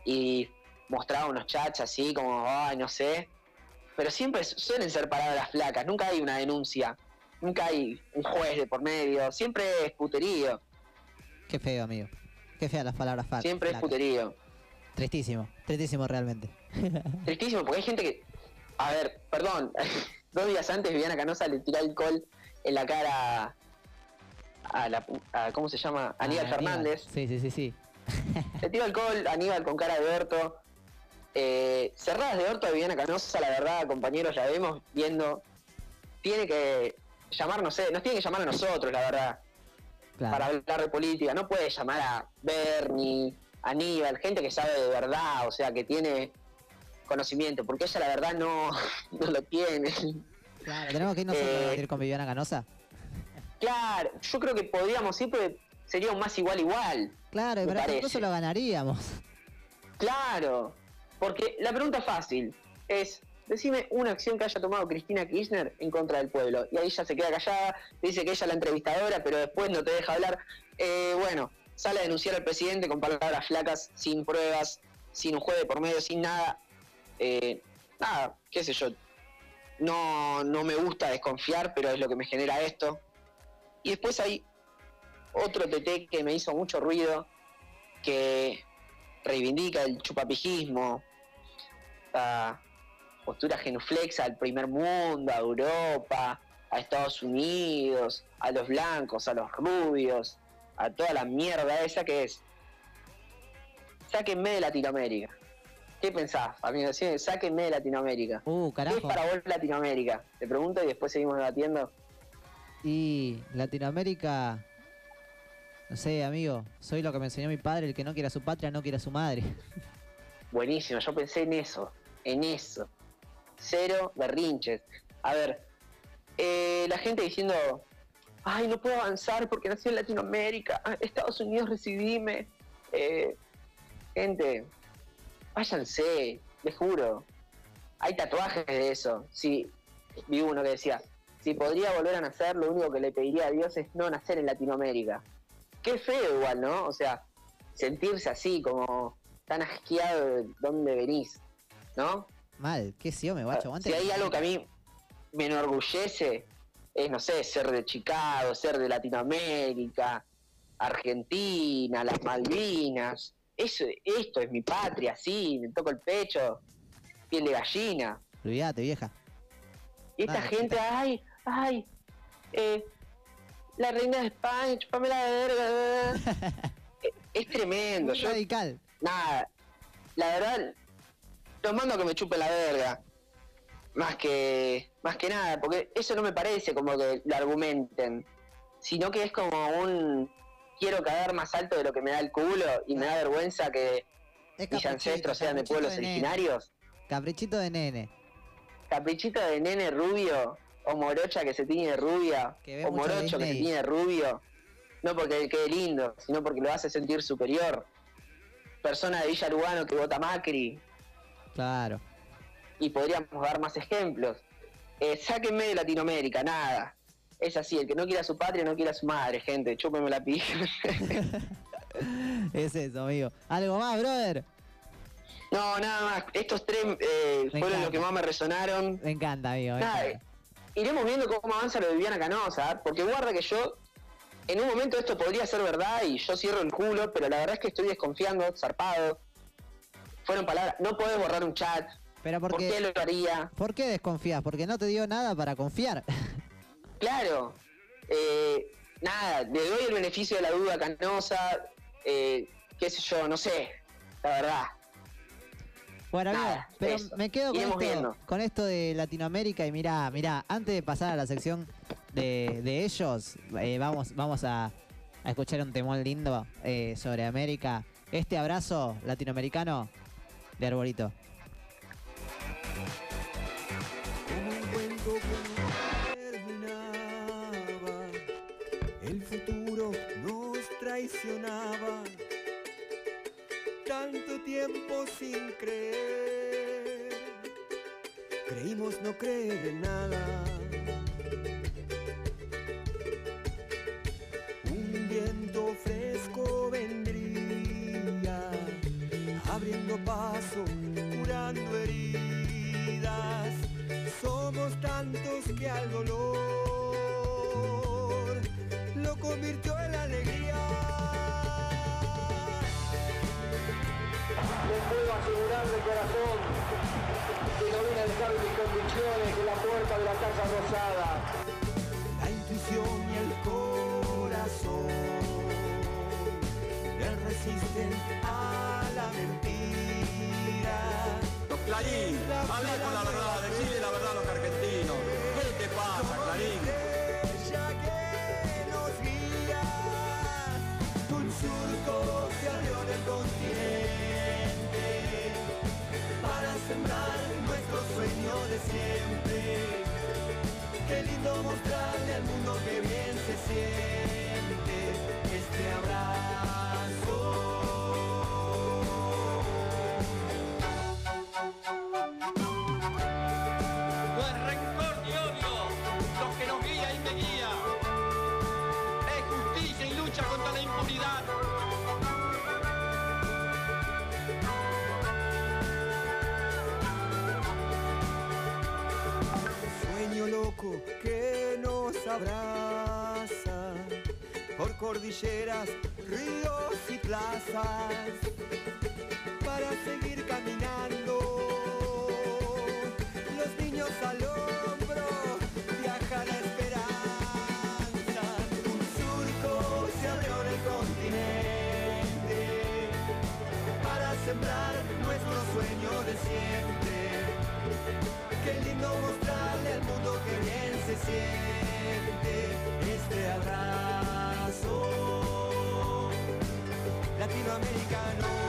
Y mostraba unos chats así, como, ay, no sé. Pero siempre suelen ser palabras flacas, nunca hay una denuncia, nunca hay un juez de por medio, siempre es puterío, Qué feo, amigo. Qué feas las palabras fa- siempre es flacas. puterío. Tristísimo. Tristísimo realmente. <laughs> Tristísimo, porque hay gente que. A ver, perdón. <laughs> Dos días antes Viviana Canosa le tiró alcohol en la cara a la. a- ¿Cómo se llama? Aníbal Ah, Fernández. Sí, sí, sí, sí. <laughs> Le tiró alcohol Aníbal con cara de orto. Eh, cerradas de orto de Viviana Canosa, la verdad, compañeros, la vemos viendo. Tiene que llamar, no sé, nos tiene que llamar a nosotros, la verdad, Claro. para hablar de política. No puede llamar a Bernie, Aníbal, gente que sabe de verdad, o sea, que tiene conocimiento, porque ella la verdad no, <laughs> no lo tiene. Claro, tenemos que irnos a Eh, debatir con Viviana Canosa. Claro, yo creo que podríamos ir, pero sería un más igual igual. Claro, pero parece. incluso lo ganaríamos. Claro, porque la pregunta fácil es, decime una acción que haya tomado Cristina Kirchner en contra del pueblo. Y ahí ella se queda callada, dice que ella es la entrevistadora, pero después no te deja hablar. Eh, bueno, sale a denunciar al presidente con palabras flacas, sin pruebas, sin un juez de por medio, sin nada. Eh, nada, qué sé yo. No, no me gusta desconfiar, pero es lo que me genera esto. Y después hay otro TT que me hizo mucho ruido, que reivindica el chupapijismo, la postura genuflexa al primer mundo, a Europa, a Estados Unidos, a los blancos, a los rubios, a toda la mierda esa que es. Sáquenme de Latinoamérica. ¿Qué pensás, amigo? Sáquenme de Latinoamérica. Uh, ¿Qué es carajo. para vos Latinoamérica? Te pregunto y después seguimos debatiendo. Y Latinoamérica. No sé, amigo. Soy lo que me enseñó mi padre: el que no quiera su patria no quiera su madre. <laughs> Buenísimo, yo pensé en eso, en eso. Cero berrinches. A ver, eh, la gente diciendo, ay, no puedo avanzar porque nací en Latinoamérica, ah, Estados Unidos residime. Eh, gente, váyanse, les juro. Hay tatuajes de eso. Sí, vi uno que decía, si podría volver a nacer, lo único que le pediría a Dios es no nacer en Latinoamérica. Qué feo igual, ¿no? O sea, sentirse así, como tan asqueado de dónde venís, ¿no? Mal, qué sí, me guacho. Si hay algo que a mí me enorgullece, es, no sé, ser de Chicago, ser de Latinoamérica, Argentina, las Malvinas. Eso, esto es mi patria, sí, me toco el pecho, piel de gallina. Olvídate, vieja. Y esta Nada, gente, ay, ay, eh, la reina de España, chupame la verga. <laughs> Es tremendo. Muy Yo, radical. nada, la verdad, lo mando a que me chupe la verga. Más que, más que nada, porque eso no me parece como que lo argumenten, sino que es como un quiero caer más alto de lo que me da el culo y me da vergüenza que mis ancestros sean de pueblos de originarios. Caprichito de nene. Caprichito de nene rubio, o morocha que se tiñe de rubia, o morocho que se tiñe de rubio, no porque quede lindo, sino porque lo hace sentir superior. Persona de Villa Lugano que vota Macri, Claro. y podríamos dar más ejemplos. Eh, sáquenme de Latinoamérica, nada. Es así, el que no quiera a su patria no quiera a su madre, gente, chúpeme la pija. <laughs> Es eso, amigo. ¿Algo más, brother? no, nada más, estos tres eh, fueron encanta. los que más me resonaron. Me encanta, amigo. me Nada, encanta. iremos viendo cómo avanza lo de Viviana Canosa, ¿eh? porque guarda que yo, en un momento esto podría ser verdad y yo cierro el culo, pero la verdad es que estoy desconfiando, zarpado. Fueron palabras, no podés borrar un chat, Pero ¿por porque... qué lo haría? ¿Por qué desconfías? Porque no te dio nada para confiar. <laughs> Claro, eh, nada, le doy el beneficio de la duda Canosa, eh, qué sé yo, no sé, la verdad. Bueno, Nada, pero eso. me quedo con esto, viendo. con esto de Latinoamérica y mirá, mirá, antes de pasar a la sección de, de ellos, eh, vamos, vamos a, a escuchar un temón lindo eh, sobre América. Este abrazo latinoamericano de Arbolito. Futuro nos traicionaba. Tanto tiempo sin creer, creímos no creer en nada. Un viento fresco vendría, abriendo paso, curando heridas. Somos tantos que al dolor lo convirtió en alegría. Les puedo asegurar de corazón que no vine a dejar mis convicciones en la puerta de la Casa Rosada. La intuición y el corazón le resisten a la mentira. Clarín, habla con la verdad, decide la verdad a los surco se abrió en el continente para sembrar nuestro sueño de siempre. Qué lindo mostrarle al mundo que bien se siente este abrazo. Abraza por cordilleras, ríos y plazas para seguir caminando. Los niños al hombro viaja la esperanza. Un surco se abrió en el continente para sembrar nuestro sueño de siempre. Qué lindo mostrarle al mundo que bien se siente latinoamericano.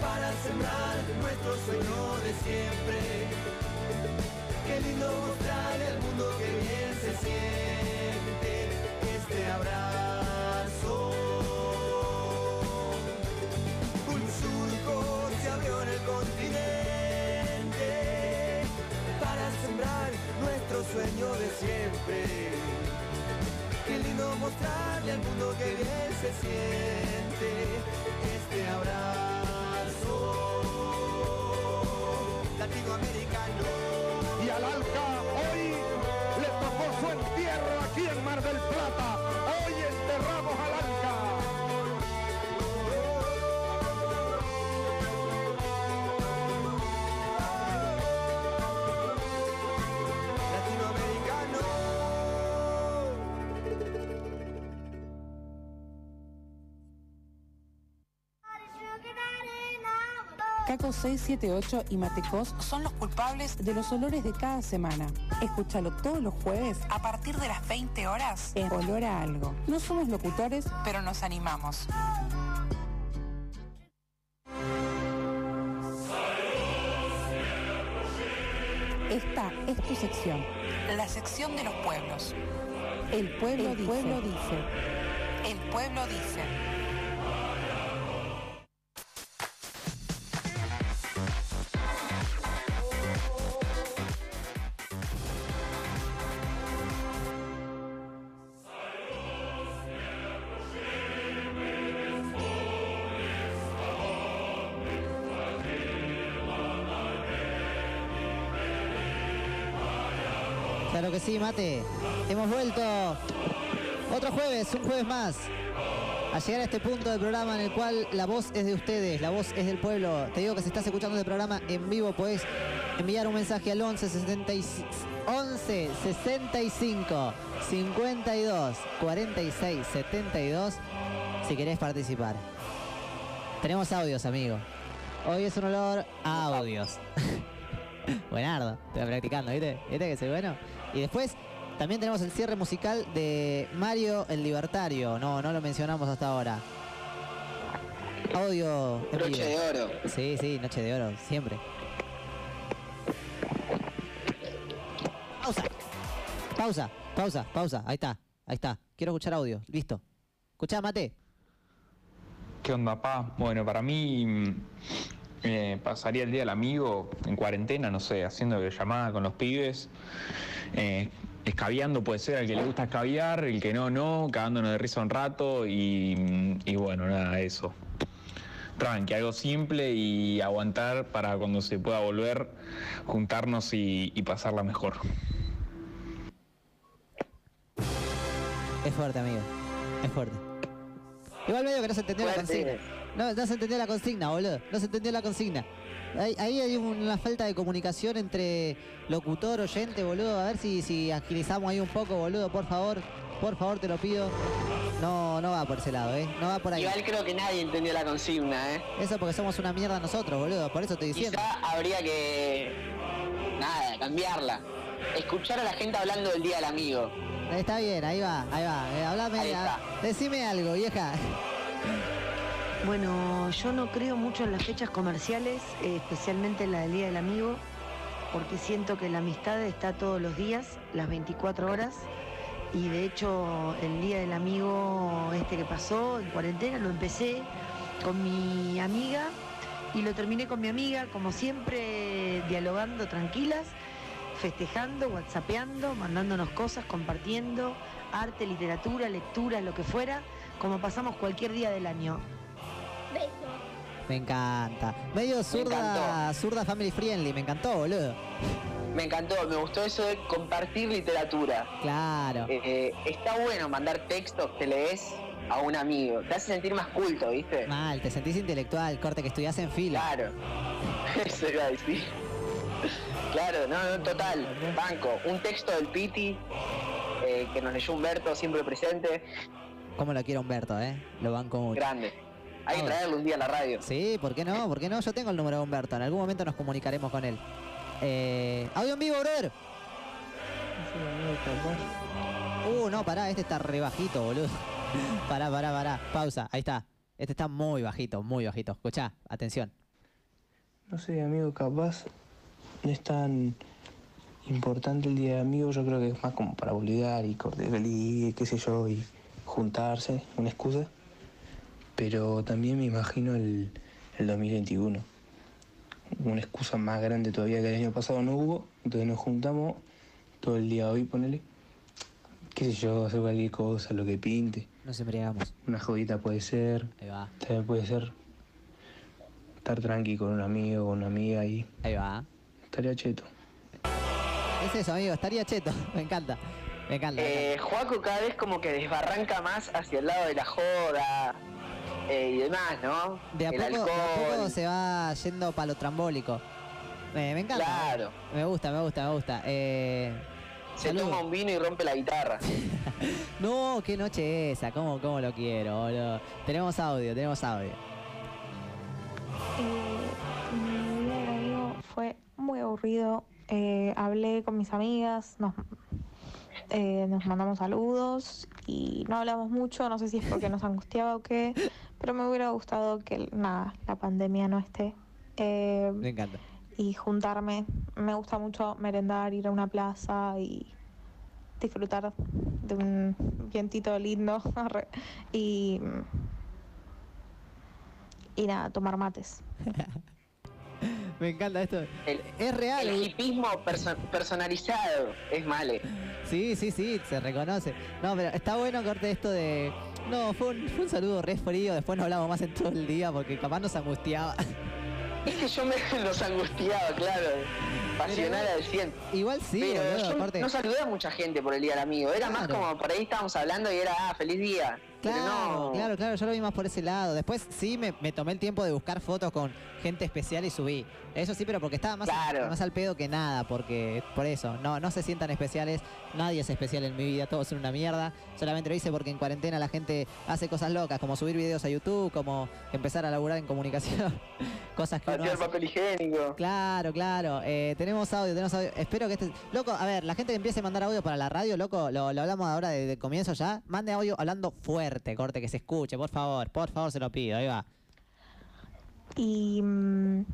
para sembrar nuestro sueño de siempre. Qué lindo mostrarle al mundo que bien se siente este abrazo. Un surco se abrió en el continente para sembrar nuestro sueño de siempre. Qué lindo mostrarle al mundo que bien se siente este abrazo latinoamericano. Y al Alca hoy le tocó su entierro aquí en Mar del Plata. Caco 678 y Matecos son los culpables de los olores de cada semana. Escúchalo todos los jueves a partir de las 20 horas en Olor a Algo. No somos locutores, pero nos animamos. Esta es tu sección. La sección de los pueblos. El pueblo, dice. pueblo dice. El pueblo dice. Sí, Mate. Hemos vuelto otro jueves, un jueves más. A llegar a este punto del programa en el cual la voz es de ustedes, la voz es del pueblo. Te digo que si estás escuchando este programa en vivo, puedes enviar un mensaje al 11 65 11 65 52 46 72 si querés participar. Tenemos audios, amigo. Hoy es un olor a audios. <laughs> Buenardo, estoy practicando, ¿viste? ¿Viste que soy bueno? Y después también tenemos el cierre musical de Mario el Libertario. No, no lo mencionamos hasta ahora. Audio. Noche vivo. de oro. Sí, sí, noche de oro, siempre. Pausa. Pausa, pausa, pausa. Ahí está, ahí está. Quiero escuchar audio. Listo. Escuchá, Mate. ¿Qué onda, pa? Bueno, para mí mm, eh, pasaría el día del amigo en cuarentena, no sé, haciendo llamada con los pibes, eh, escabeando puede ser, al que le gusta escabear, el que no, no, cagándonos de risa un rato y, y bueno, nada, eso. Tranqui, algo simple y aguantar para cuando se pueda volver, juntarnos y, y pasarla mejor. Es fuerte, amigo. Es fuerte. Igual medio que no se entendió la consigna. No, no se entendió la consigna, boludo. No se entendió la consigna. Ahí, ahí hay una falta de comunicación entre locutor, oyente, boludo. A ver si, si agilizamos ahí un poco, boludo, por favor. Por favor, te lo pido. No, no va por ese lado, ¿eh? No va por ahí. Igual creo que nadie entendió la consigna, ¿eh? Eso porque somos una mierda nosotros, boludo. Por eso estoy diciendo. Quizá habría que. Nada, cambiarla. Escuchar a la gente hablando del Día del Amigo. Está bien, ahí va, ahí va. Eh, hablame, Ahí está. decime algo, vieja. Bueno, yo no creo mucho en las fechas comerciales, eh, especialmente en la del Día del Amigo, porque siento que la amistad está todos los días, las 24 horas, y de hecho el Día del Amigo este que pasó en cuarentena lo empecé con mi amiga y lo terminé con mi amiga, como siempre, dialogando tranquilas, festejando, whatsappeando, mandándonos cosas, compartiendo, arte, literatura, lectura, lo que fuera, como pasamos cualquier día del año. Me encanta. Medio zurda, zurda family friendly, me encantó, boludo. Me encantó, me gustó eso de compartir literatura. Claro. Eh, está bueno mandar textos que lees a un amigo. Te hace sentir más culto, ¿viste? Mal, te sentís intelectual, corte que estudiás en fila. Claro. <laughs> Eso iba a decir. <laughs> Claro, no, no, total. Banco. Un texto del Piti eh, que nos leyó Humberto, siempre presente. ¿Cómo lo quiero Humberto, eh? Lo banco mucho. Grande. Hay que traerlo un día a la radio. Sí, ¿por qué no? ¿Por qué no? Yo tengo el número de Humberto. En algún momento nos comunicaremos con él. Eh, audio en vivo, brother. Uh, no, pará, este está re bajito, boludo. <laughs> pará, pará, pará. Pausa, ahí está. Este está muy bajito, muy bajito. Escuchá, atención. No sé, amigo, capaz no es tan importante el día de amigo, yo creo que es más como para olvidar y cortar feliz, qué sé yo, y juntarse, una excusa. Pero también me imagino el, el 2021. Una excusa más grande todavía que el año pasado no hubo, entonces nos juntamos todo el día hoy, ponele. Qué sé yo, hacer cualquier cosa, lo que pinte. Nos embriagamos. Una jodita puede ser. Ahí va. También puede ser estar tranqui con un amigo, con una amiga y Ahí va. estaría cheto. Es eso, amigo, estaría cheto. <laughs> Me encanta. Me encanta. Eh, Joaco cada vez como que desbarranca más hacia el lado de la joda eh, y demás, ¿no? De a, el poco, de a alcohol. poco se va yendo para lo trambólico. Eh, me encanta. Claro. Me gusta, me gusta, me gusta. Eh, Se salud. toma un vino y rompe la guitarra. <laughs> No, qué noche esa. ¿Cómo, cómo lo quiero, boludo? Tenemos audio, tenemos audio. Eh, mi día de amigo fue muy aburrido. Eh, hablé con mis amigas, nos, eh, nos mandamos saludos y no hablamos mucho. No sé si es porque nos angustiaba o qué, pero me hubiera gustado que nada, la pandemia no esté. Eh, Me encanta. y juntarme. Me gusta mucho merendar, ir a una plaza y disfrutar de un vientito lindo <laughs> y y nada, tomar mates. <laughs> <laughs> Me encanta esto. El, es real. El hipismo perso- personalizado es male. Sí, sí, sí, se reconoce. No, pero está bueno corte esto de. No, fue un, fue un saludo re frío, después no hablamos más en todo el día porque capaz nos angustiaba. <laughs> Es que yo me <laughs> los angustiaba, claro. Pasional al 100. Igual sí, Pero boludo, yo aparte- no saludé a mucha gente por el día del amigo. Era más Claro. como por ahí estábamos hablando y era, ah, feliz día. Claro, no. claro, claro, yo lo vi más por ese lado. Después sí me, me tomé el tiempo de buscar fotos con gente especial y subí. Eso sí, pero porque estaba más, más al pedo que nada, porque por eso, no, no se sientan especiales, nadie es especial en mi vida, todos son una mierda. Solamente lo hice porque en cuarentena la gente hace cosas locas, como subir videos a YouTube, como empezar a laburar en comunicación, <laughs> cosas que uno hace. papel higiénico. Claro, claro. Eh, tenemos audio, tenemos audio. Espero que este. Loco, a ver, la gente que empiece a mandar audio para la radio, loco, lo, lo hablamos ahora desde el comienzo ya. Mande audio hablando fuerte, corte, que se escuche, por favor, por favor, se lo pido, ahí va. Y mm,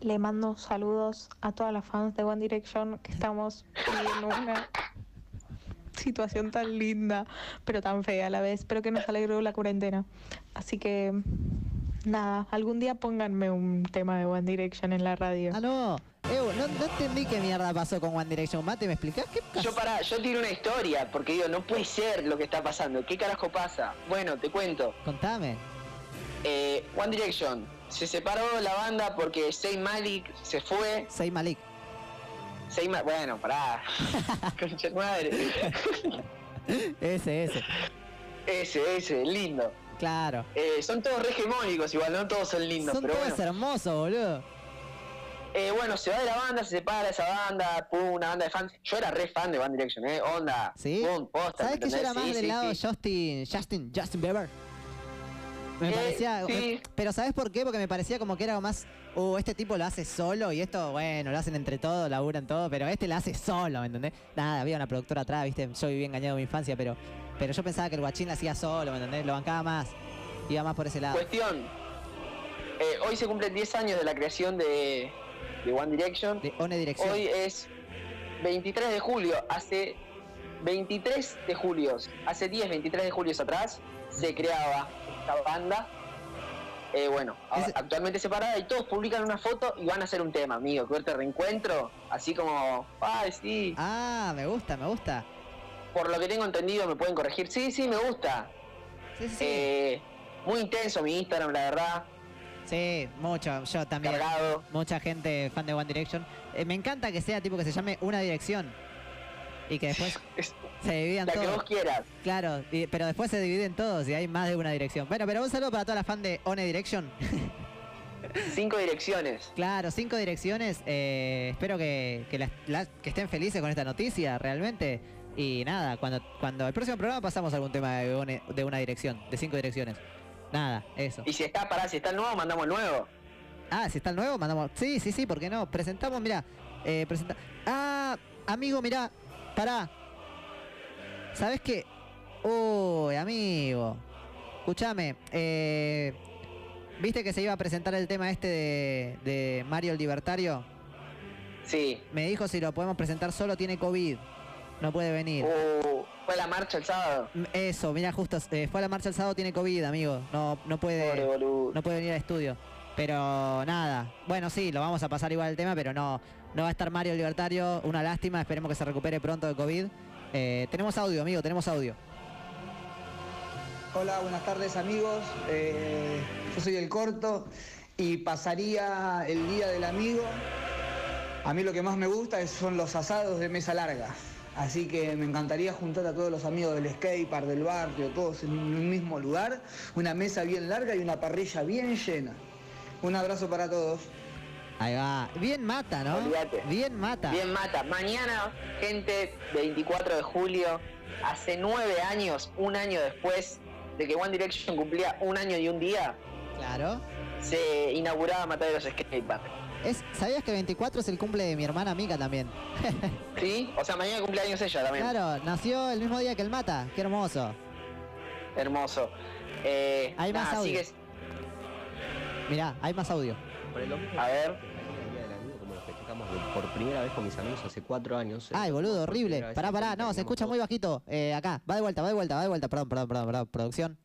le mando saludos a todas las fans de One Direction que estamos viviendo una situación tan linda, pero tan fea a la vez, pero que nos alegró la cuarentena. Así que nada, algún día pónganme un tema de One Direction en la radio. Ah, no. Ew, no, no entendí qué mierda pasó con One Direction. Mate, ¿me explicás qué pasó? Yo para, yo tiro una historia, porque digo, no puede ser lo que está pasando. ¿Qué carajo pasa? Bueno, te cuento. Contame. Eh, One Direction. Se separó la banda porque Zayn Malik se fue. Zayn Malik. Zayn Ma- bueno, pará. <laughs> Concha de madre. Ese, ese. Ese, ese, lindo. Claro. Eh, son todos re hegemónicos, igual, no todos son lindos, Son pero todos bueno. hermosos, boludo. Eh, bueno, se va de la banda, se separa esa banda, pum, una banda de fans. Yo era re fan de One Direction, eh, onda. ¿Sí? Pum, posta, ¿Sabes que yo era más Sí, del sí, lado sí. Justin, Justin, Justin Bieber? Me Eh, parecía. sí. pero ¿sabes por qué? Porque me parecía como que era más. Uh, este tipo lo hace solo y esto, bueno, lo hacen entre todos, laburan todo, pero este lo hace solo, ¿me entendés? Nada, había una productora atrás, ¿viste? Yo viví engañado en mi infancia, pero, pero yo pensaba que el guachín lo hacía solo, ¿me entendés? Lo bancaba más. Iba más por ese lado. Cuestión. eh, hoy se cumplen 10 años de la creación de, de One Direction. De One Direction. Hoy es 23 de julio. Hace 23 de julio, hace 10, 23 de julio atrás, se creaba esta banda. Eh, bueno, actualmente separada y todos publican una foto y van a hacer un tema, amigo. Que te reencuentro, así como, ay, sí. Ah, me gusta, me gusta. Por lo que tengo entendido, me pueden corregir. Sí, sí, me gusta. Sí, sí, Eh, muy intenso mi Instagram, la verdad. Sí, mucho, yo también. Mucha gente fan de One Direction. Eh, me encanta que sea tipo que se llame Una Dirección. Y que después <laughs> se dividan La que todos. vos quieras. Claro, y- pero después se dividen todos y hay más de una dirección. Bueno, pero un saludo para toda la fan de One Direction. <laughs> Cinco direcciones. Claro, cinco direcciones. eh, espero que, que, las- las- que estén felices con esta noticia, realmente. Y nada, cuando, cuando el próximo programa pasamos algún tema de, one- de una dirección, de cinco direcciones. Nada, eso. Y si está, pará, si está el nuevo, mandamos el nuevo. Ah, si está el nuevo, mandamos. Sí, sí, sí, ¿por qué no? Presentamos, mira. Eh, presenta... Ah, amigo, mira. Pará. ¿Sabes qué? Uy, amigo. Escúchame. Eh, ¿Viste que se iba a presentar el tema este de, de Mario el Libertario? Sí. Me dijo si lo podemos presentar solo tiene COVID. No puede venir. Uh, fue la marcha el sábado. Eso, mira, justo eh, fue a la marcha el sábado, tiene COVID, amigo. No, no puede. Pobre. No puede venir al estudio. Pero nada. Bueno, sí, lo vamos a pasar igual el tema, pero no, no va a estar Mario Libertario. Una lástima, esperemos que se recupere pronto de COVID. Eh, tenemos audio, amigo, tenemos audio. Hola, buenas tardes amigos. Eh, yo soy el corto y pasaría el día del amigo. A mí lo que más me gusta es- son los asados de mesa larga. Así que me encantaría juntar a todos los amigos del skatepark, del barrio, todos en un mismo lugar. Una mesa bien larga y una parrilla bien llena. Un abrazo para todos. Ahí va. Bien mata, ¿no? Olvídate. Bien mata. Bien mata. Mañana, gente, 24 de julio, hace nueve años, un año después de que One Direction cumplía un año y un día, Claro. se inauguraba Mataderos Skatepark. Es, ¿Sabías que 24 es el cumple de mi hermana Mica también? <laughs> ¿Sí? O sea, mañana cumpleaños ella también. Claro, nació el mismo día que el Mata. Qué hermoso. Hermoso. Eh, Hay más nada, audio. que- Mirá, hay más audio. A ver. Por primera vez con mis amigos hace cuatro años. Ay, boludo, horrible. Pará, pará. No, se escucha muy bajito. Eh, acá, va de vuelta, va de vuelta, va de vuelta. Perdón, perdón, perdón, perdón. Producción.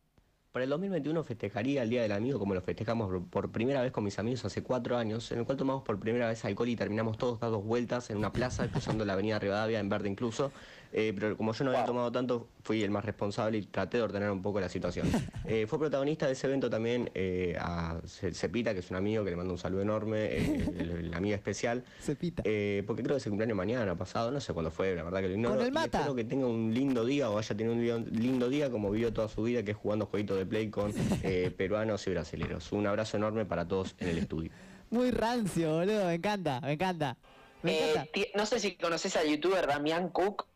Para el 2021 festejaría el Día del Amigo como lo festejamos por- primera vez con mis amigos hace cuatro años, en el cual tomamos por primera vez alcohol y terminamos todos dados vueltas en una plaza cruzando la avenida Rivadavia en verde incluso. Eh, pero como yo no había tomado tanto, fui el más responsable y traté de ordenar un poco la situación. <laughs> Eh, fue protagonista de ese evento también eh, a Ce- Cepita, que es un amigo que le mando un saludo enorme, el, el amigo especial. <laughs> Cepita. Eh, porque creo que se cumpleaños mañana pasado, no sé cuándo fue, la verdad que lo ignoro. Con el y espero que tenga un lindo día o haya tenido un lindo día como vivió toda su vida, que es jugando jueguitos de play con eh, <laughs> peruanos y brasileños. Un abrazo enorme para todos en el estudio. Muy rancio, boludo. Me encanta, me encanta. Me Eh, encanta. no sé si conoces al youtuber Damián Cook.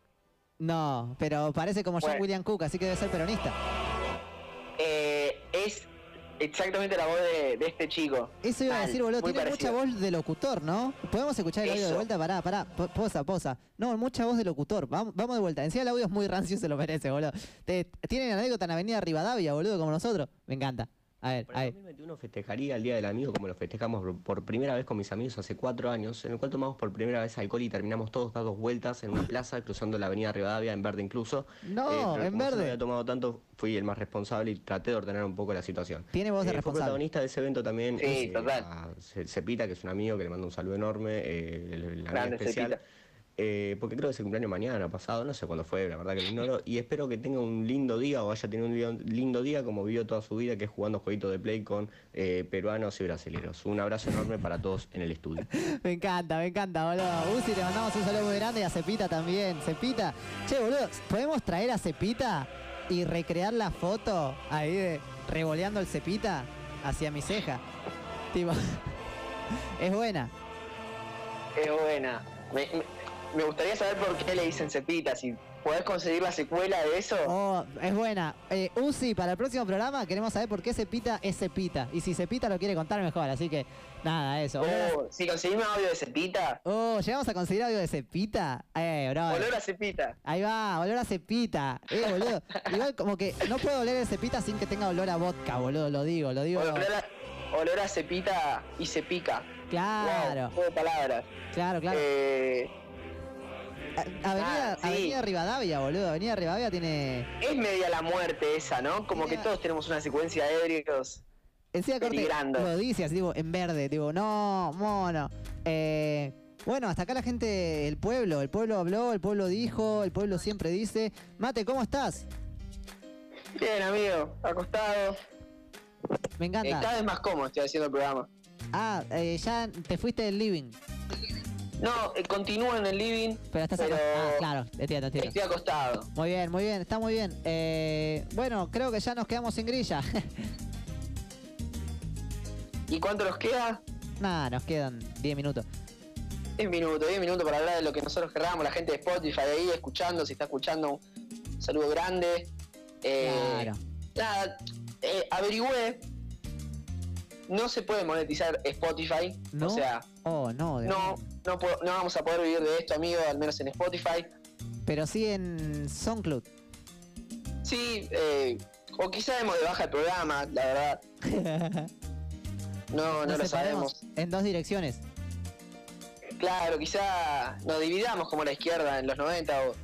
No, pero parece como John Bueno. William Cook, así que debe ser peronista. Eh, es exactamente la voz de, de este chico. Eso iba a decir, boludo. Tiene parecido. mucha voz de locutor, ¿no? ¿Podemos escuchar el audio de vuelta? Pará, pará. po- Posa, posa. No, mucha voz de locutor. Vamos, vamos de vuelta. Encima el audio es muy rancio se lo merece, boludo. Te- tienen anécdota en Avenida Rivadavia, boludo, como nosotros. Me encanta. A ver, Para a el ver. 2021 festejaría el Día del Amigo como lo festejamos por- primera vez con mis amigos hace cuatro años, en el cual tomamos por primera vez alcohol y terminamos todos dados vueltas en una <laughs> plaza cruzando la avenida Rivadavia en verde incluso. No, pero en verde. no había tomado tanto, fui el más responsable y traté de ordenar un poco la situación. Tiene voz de Eh, Fue responsable. protagonista de ese evento también Sí, eh, total. Cepita, que es un amigo que le mando un saludo enorme, eh, el, el amigo Grande especial. Cepita. Eh, porque creo que se cumpleaños mañana pasado, no sé cuándo fue, la verdad que lo ignoro. Y espero que tenga un lindo día o haya tenido un lindo día como vivió toda su vida, que es jugando jueguitos de play con eh, peruanos y brasileños. Un abrazo enorme para todos en el estudio. <laughs> Me encanta, me encanta, boludo. Uzi, te mandamos un saludo muy grande y a Cepita también. Cepita. Che, boludo, ¿podemos traer a Cepita y recrear la foto ahí de revoleando el Cepita hacia mi ceja? Tipo, <laughs> es buena. Es buena. Me, me- me gustaría saber por qué le dicen cepita. Si podés conseguir la secuela de eso. Oh, es buena. Eh, Uzi, para el próximo programa queremos saber por qué Cepita es Cepita. Y si Cepita lo quiere contar mejor, así que nada, eso. Oh, si conseguimos audio de cepita. Oh, llegamos a conseguir audio de Cepita. Eh, bro. Olor a cepita. Ahí va, olor a cepita. Eh, boludo. <laughs> Igual como que no puedo oler el cepita sin que tenga olor a vodka, boludo. Lo digo, lo digo. Olor a, olor a cepita y se pica. Claro. Wow, de palabras. Claro, claro. Eh, Avenida, ah, sí. Avenida Rivadavia, boludo. Avenida Rivadavia tiene. es media la muerte esa, ¿no? Como que todos tenemos una secuencia de ebrios. Encima corte, lo dice así, tipo, en verde, tipo, no, mono. Eh, bueno, hasta acá la gente, el pueblo, el pueblo habló, el pueblo dijo, el pueblo siempre dice. Mate, ¿cómo estás? Bien, amigo, acostado. Me Eh, encanta. cada vez más cómodo estoy haciendo el programa. Ah, eh, ya te fuiste del living. No, eh, continúo en el living. Pero estás pero. Ah, claro, entiendo, entiendo. Estoy acostado. Muy bien, muy bien, está muy bien. Eh, bueno, creo que ya nos quedamos sin grilla. <laughs> ¿Y cuánto nos queda? Nada, nos quedan 10 minutos. 10 minutos, 10 minutos para hablar de lo que nosotros querramos, la gente de Spotify ahí escuchando, si está escuchando, un saludo grande. Eh, Claro. Nada, eh, averigüé, no se puede monetizar Spotify, ¿No? o sea, Oh, no, no, no, no vamos a poder vivir de esto, amigo, al menos en Spotify. Pero sí en SoundCloud. Sí, eh, o quizá demos de baja el programa, la verdad. <laughs> No, no lo sabemos. En dos direcciones. Claro, quizá nos dividamos como la izquierda en los 90 o,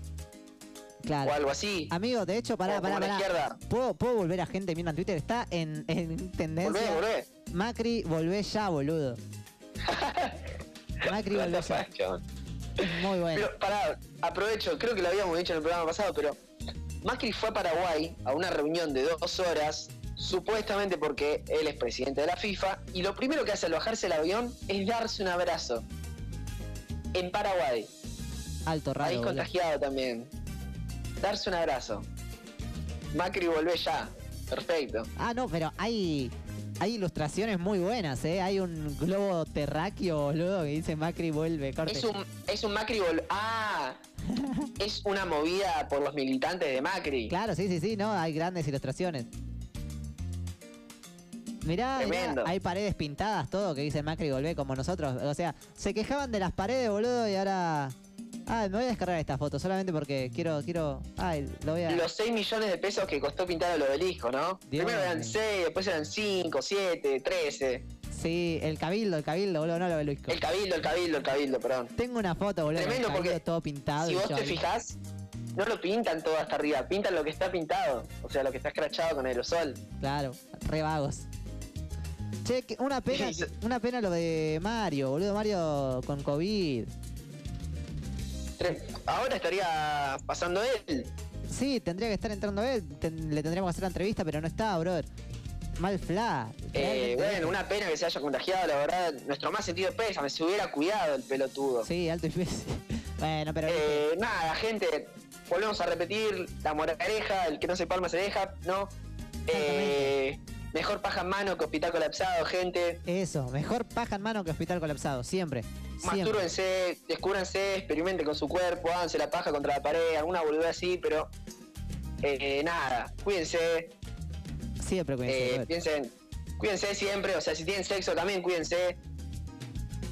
Claro. o algo así. Amigo, de hecho, pará, O pará. ¿Puedo, ¿Puedo volver a gente viendo en Twitter? Está en, en tendencia. Volvé, volvé. Macri, volvé ya, boludo. Macri, volvé ya. Es muy bueno. Pero pará, aprovecho, creo que lo habíamos dicho en el programa pasado, pero Macri fue a Paraguay a una reunión de dos horas, supuestamente porque él es presidente de la FIFA, y lo primero que hace al bajarse el avión es darse un abrazo. En Paraguay, Alto raro. ahí boludo. contagiado también. Darse un abrazo. Macri volvé ya. Perfecto. Ah, no, pero hay, hay ilustraciones muy buenas, ¿eh? Hay un globo terráqueo, boludo, que dice Macri vuelve, corte. Es un, es un Macri vol... Ah, <laughs> es una movida por los militantes de Macri. Claro, sí, sí, sí, no, hay grandes ilustraciones. Mirá, mirá, hay paredes pintadas, todo, que dice Macri volvé como nosotros. O sea, se quejaban de las paredes, boludo, y ahora... Ah, me voy a descargar esta foto solamente porque quiero, quiero... Ay, lo voy a... Los 6 millones de pesos que costó pintar el obelisco, ¿no? Dios Primero eran mío. 6, después eran 5, 7, 13. Sí, el cabildo, el cabildo, boludo, no lo Luis. El cabildo, el cabildo, el cabildo, perdón. Tengo una foto, boludo, con el Tremendo, porque todo pintado. Si vos te ahí. fijás, no lo pintan todo hasta arriba, pintan lo que está pintado. O sea, lo que está escrachado con aerosol. Claro, re vagos. Che, una pena, <laughs> una pena lo de Mario, boludo, Mario con COVID. Ahora estaría pasando él. Sí, tendría que estar entrando él, ten- le tendríamos que hacer la entrevista, pero no está, brother. Mal fla. Eh, bueno, una pena que se haya contagiado, la verdad. Nuestro más sentido pésame, se hubiera cuidado el pelotudo. Sí, alto y difícil. <laughs> Bueno, pero... Eh, nada, gente, volvemos a repetir, la moraleja, el que no se palma se deja, ¿no? Eh, mejor paja en mano que hospital colapsado, gente. Eso, mejor paja en mano que hospital colapsado, siempre. Mastúrbense, descúbranse, experimenten con su cuerpo, háganse la paja contra la pared, alguna boludez así, pero eh, nada, cuídense, Siempre cuídense, eh, piensen, cuídense siempre, o sea, si tienen sexo también cuídense,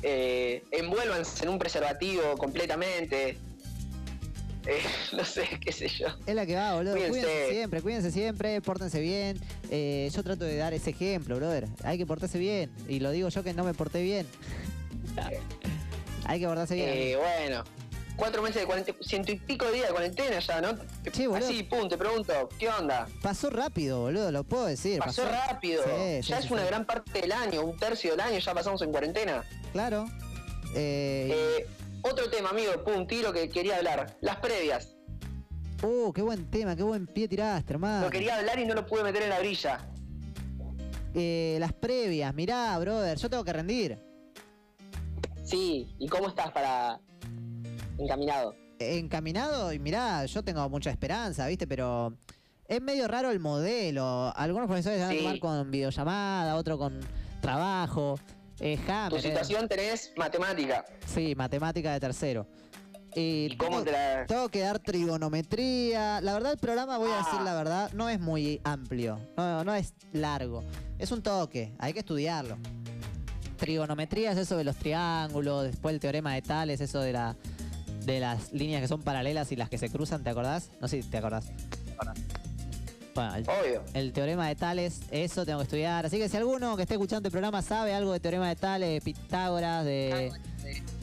eh, envuélvanse en un preservativo completamente, eh, <laughs> no sé, qué sé yo. Es la que va, boludo. Cuídense. Cuídense siempre, cuídense siempre, pórtense bien. Eh, yo trato de dar ese ejemplo, brother. Hay que portarse bien. Y lo digo yo que no me porté bien. <laughs> Hay que portarse bien. Eh, bueno, cuatro meses de cuarentena, ciento y pico de días de cuarentena ya, ¿no? boludo. Así, pum, te pregunto, ¿qué onda? Pasó rápido, boludo, lo puedo decir. Pasó rápido, Sí, sí, ya sí, es una sí. gran parte del año, un tercio del año ya pasamos en cuarentena. Claro. Eh, Eh, otro tema, amigo, pum, tiro que quería hablar, las previas. Uh, qué buen tema, qué buen pie tiraste, hermano. Lo quería hablar y no lo pude meter en la brilla. Eh, las previas, mirá, brother, yo tengo que rendir. Sí, ¿y cómo estás para encaminado? Encaminado, y mirá, yo tengo mucha esperanza, ¿viste? Pero es medio raro el modelo. Algunos profesores van Sí. a tomar con videollamada, otro con trabajo. Eh, Tu eh. situación tenés matemática. Sí, matemática de tercero. Y, cómo te la- tengo que dar trigonometría. La verdad, el programa, voy a decir Ah. la verdad, no es muy amplio. No, no es largo. Es un toque. Hay que estudiarlo. Trigonometría es eso de los triángulos. Después el teorema de Tales, eso de la de las líneas que son paralelas y las que se cruzan, ¿te acordás? No sé si te acordás. Bueno, el, Obvio. el teorema de Tales, eso tengo que estudiar. Así que si alguno que esté escuchando el programa sabe algo de teorema de Tales, de Pitágoras, de,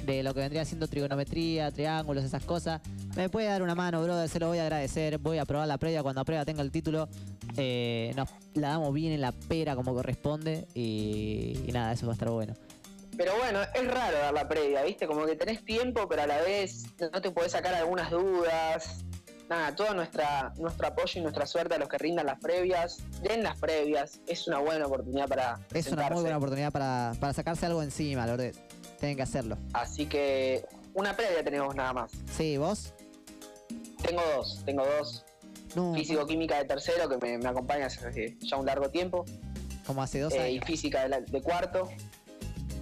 de lo que vendría siendo trigonometría, triángulos, esas cosas, me puede dar una mano, brother, se lo voy a agradecer. Voy a probar la previa, cuando la previa tenga el título, eh, nos la damos bien en la pera como corresponde y, y nada, eso va a estar bueno. Pero bueno, es raro dar la previa, ¿viste? Como que tenés tiempo, pero a la vez no te podés sacar algunas dudas. Nada, todo nuestra, nuestro apoyo y nuestra suerte a los que rindan las previas. Den las previas, es una buena oportunidad para Es una muy buena oportunidad para, para sacarse algo encima, Lourdes. Tienen que hacerlo. Así que una previa tenemos nada más. Sí, ¿vos? Tengo dos, tengo dos. No, Físico-química de tercero, que me, me acompaña hace ya un largo tiempo. como hace dos eh, y años. física de, la- de cuarto.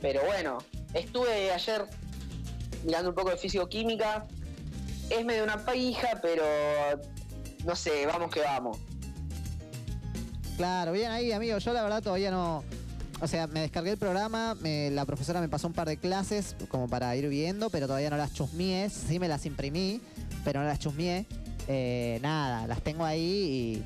Pero bueno, estuve ayer mirando un poco de físico-química. Es medio una pija, pero no sé, vamos que vamos. Claro, bien ahí, amigo. Yo la verdad todavía no. O sea, me descargué el programa, me- la profesora me pasó un par de clases como para ir viendo, pero todavía no las chusmié. Sí me las imprimí, pero no las chusmié. Eh, nada, las tengo ahí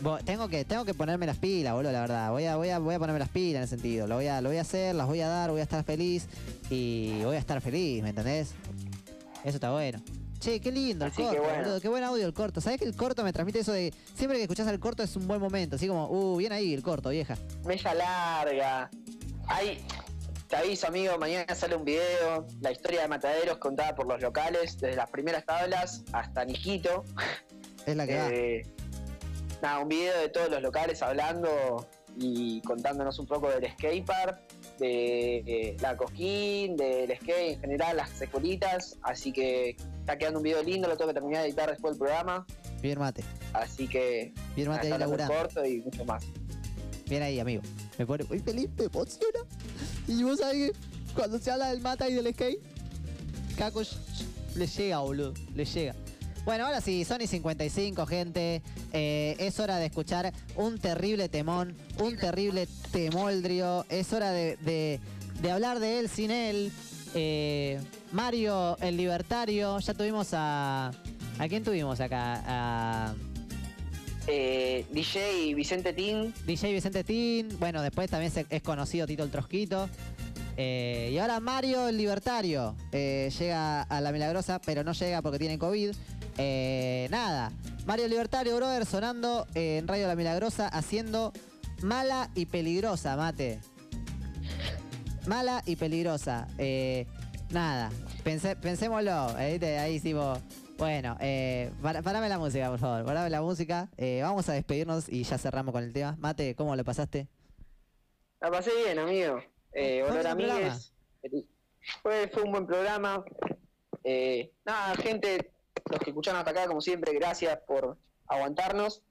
Bo- Tengo que, tengo que ponerme las pilas, boludo, la verdad. Voy a, voy a, voy a ponerme las pilas en ese sentido. Lo voy a, lo voy a hacer, las voy a dar, voy a estar feliz y voy a estar feliz, ¿me entendés? Eso está bueno. Che, qué lindo el Así corto, bueno. boludo, qué buen audio el corto. ¿Sabés que el corto me transmite eso de siempre que escuchás el corto es un buen momento? Así como, uh, bien ahí el corto, vieja. Mesa larga. Hay, te aviso, amigo, mañana sale un video, la historia de Mataderos contada por los locales, desde las primeras tablas hasta Nijito. Es la que va. Eh, nada, un video de todos los locales hablando y contándonos un poco del skatepark, de eh, la cosquín, del skate en general, las escuelitas. Así que está quedando un video lindo, lo tengo que terminar de editar después del programa. Bien mate. Así que Bien mate ahí nada, laburando. corto y mucho más. Bien ahí, amigo. Me pone muy feliz, me emociona. Y vos sabés que cuando se habla del mata y del skate, Caco le llega, boludo. Le llega. Bueno, ahora sí, Sony 55, gente. Eh, es hora de escuchar un terrible temón, un terrible temoldrio. Es hora de, de- de hablar de él sin él. Eh, Mario, el libertario. Ya tuvimos a. ¿A quién tuvimos acá? A. Eh, DJ Vicente Tin. DJ Vicente Tin. Bueno, después también se- es conocido Tito el Trosquito. Eh, y ahora Mario el Libertario. eh, llega a la Milagrosa, pero no llega porque tiene COVID. Nada. Mario el Libertario, brother, sonando en Radio La Milagrosa, haciendo mala y peligrosa, mate. Mala y peligrosa. Eh, nada. Pensé, pensémoslo. eh, ahí sí vos- Bueno, eh, para- parame la música, por favor. Parame la música. Eh, vamos a despedirnos y ya cerramos con el tema. Mate, ¿cómo lo pasaste? La pasé bien, amigo. Eh, ¿Fue olor a amigues. Fue un buen programa. Eh, nada, gente, los que escucharon hasta acá, como siempre, gracias por aguantarnos.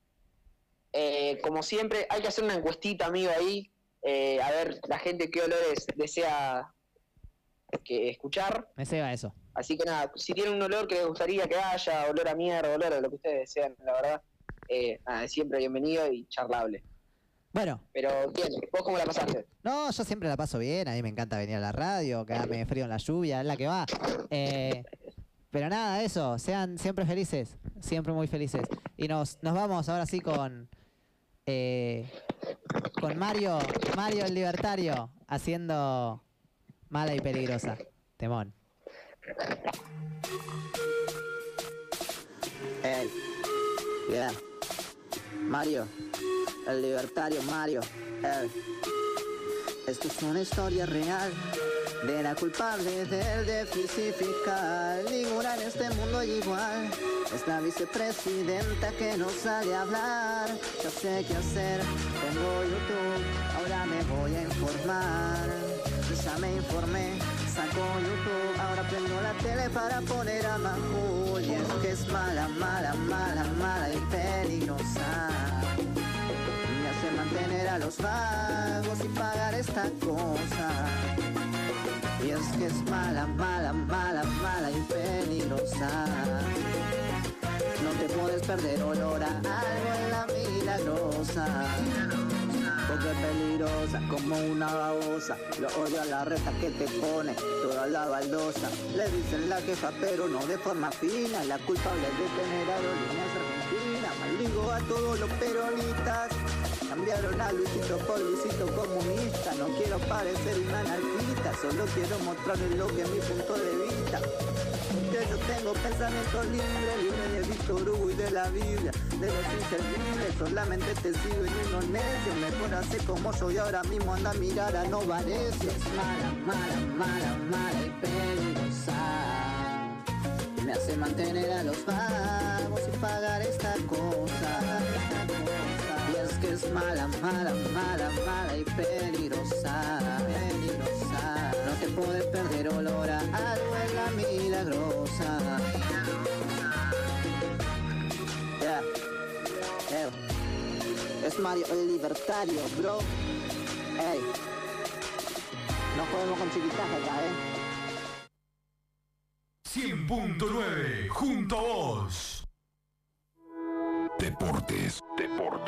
Eh, como siempre, hay que hacer una encuestita, amigo, ahí. Eh, a ver la gente qué olores desea que escuchar. Me ceba eso. Así que nada, si tienen un olor que les gustaría que haya, olor a mierda, olor a lo que ustedes desean, la verdad, eh, nada, siempre bienvenido y charlable. Bueno. Pero bien, ¿vos cómo la pasaste? No, yo siempre la paso bien, a mí me encanta venir a la radio, quedarme frío en la lluvia, es la que va. Eh, pero nada, eso, sean siempre felices, siempre muy felices. Y nos, nos vamos ahora sí con eh, con Mario, Mario el libertario, haciendo mala y peligrosa. Temón. Ey, yeah. Mario, el libertario Mario. Esto es una historia real de la culpable del déficit fiscal. Ninguna en este mundo igual. Es la vicepresidenta que no sale a hablar. Ya sé qué hacer, tengo YouTube, ahora me voy a informar. Ya me informé, saco YouTube, ahora prendo la tele para poner a Majul. Y es que es mala, mala, mala, mala y peligrosa. Me hace mantener a los vagos y pagar esta cosa. Es mala, mala, mala, mala y peligrosa. No te puedes perder olor a algo en la milagrosa. Porque es peligrosa como una babosa. Lo odio a la reta que te pone toda la baldosa. Le dicen la jefa, pero no de forma fina. La culpable de tener aerolíneas Maldigo a todos los peronistas. Cambiaron a Luisito por Luisito comunista. No quiero parecer un anarquista, solo quiero mostrarles lo que es mi punto de vista. Que yo tengo pensamiento libre, libre de Víctor Hugo y de la Biblia, de los inservibles, solamente te sigo en unos necios, mejor hace como soy ahora mismo, anda a mirar a no mala, mala, mala, mala y peligrosa. Me hace mantener a los vagos y pagar esta cosa. Y es que es mala, mala, mala, mala y peligrosa. Peligrosa. No te puedes perder olor a algo en la milagrosa. Yeah. Yeah. Es Mario el libertario, bro. Ey. No podemos con chiquitaje acá, eh. 100.9 junto a vos. Deportes, deportes.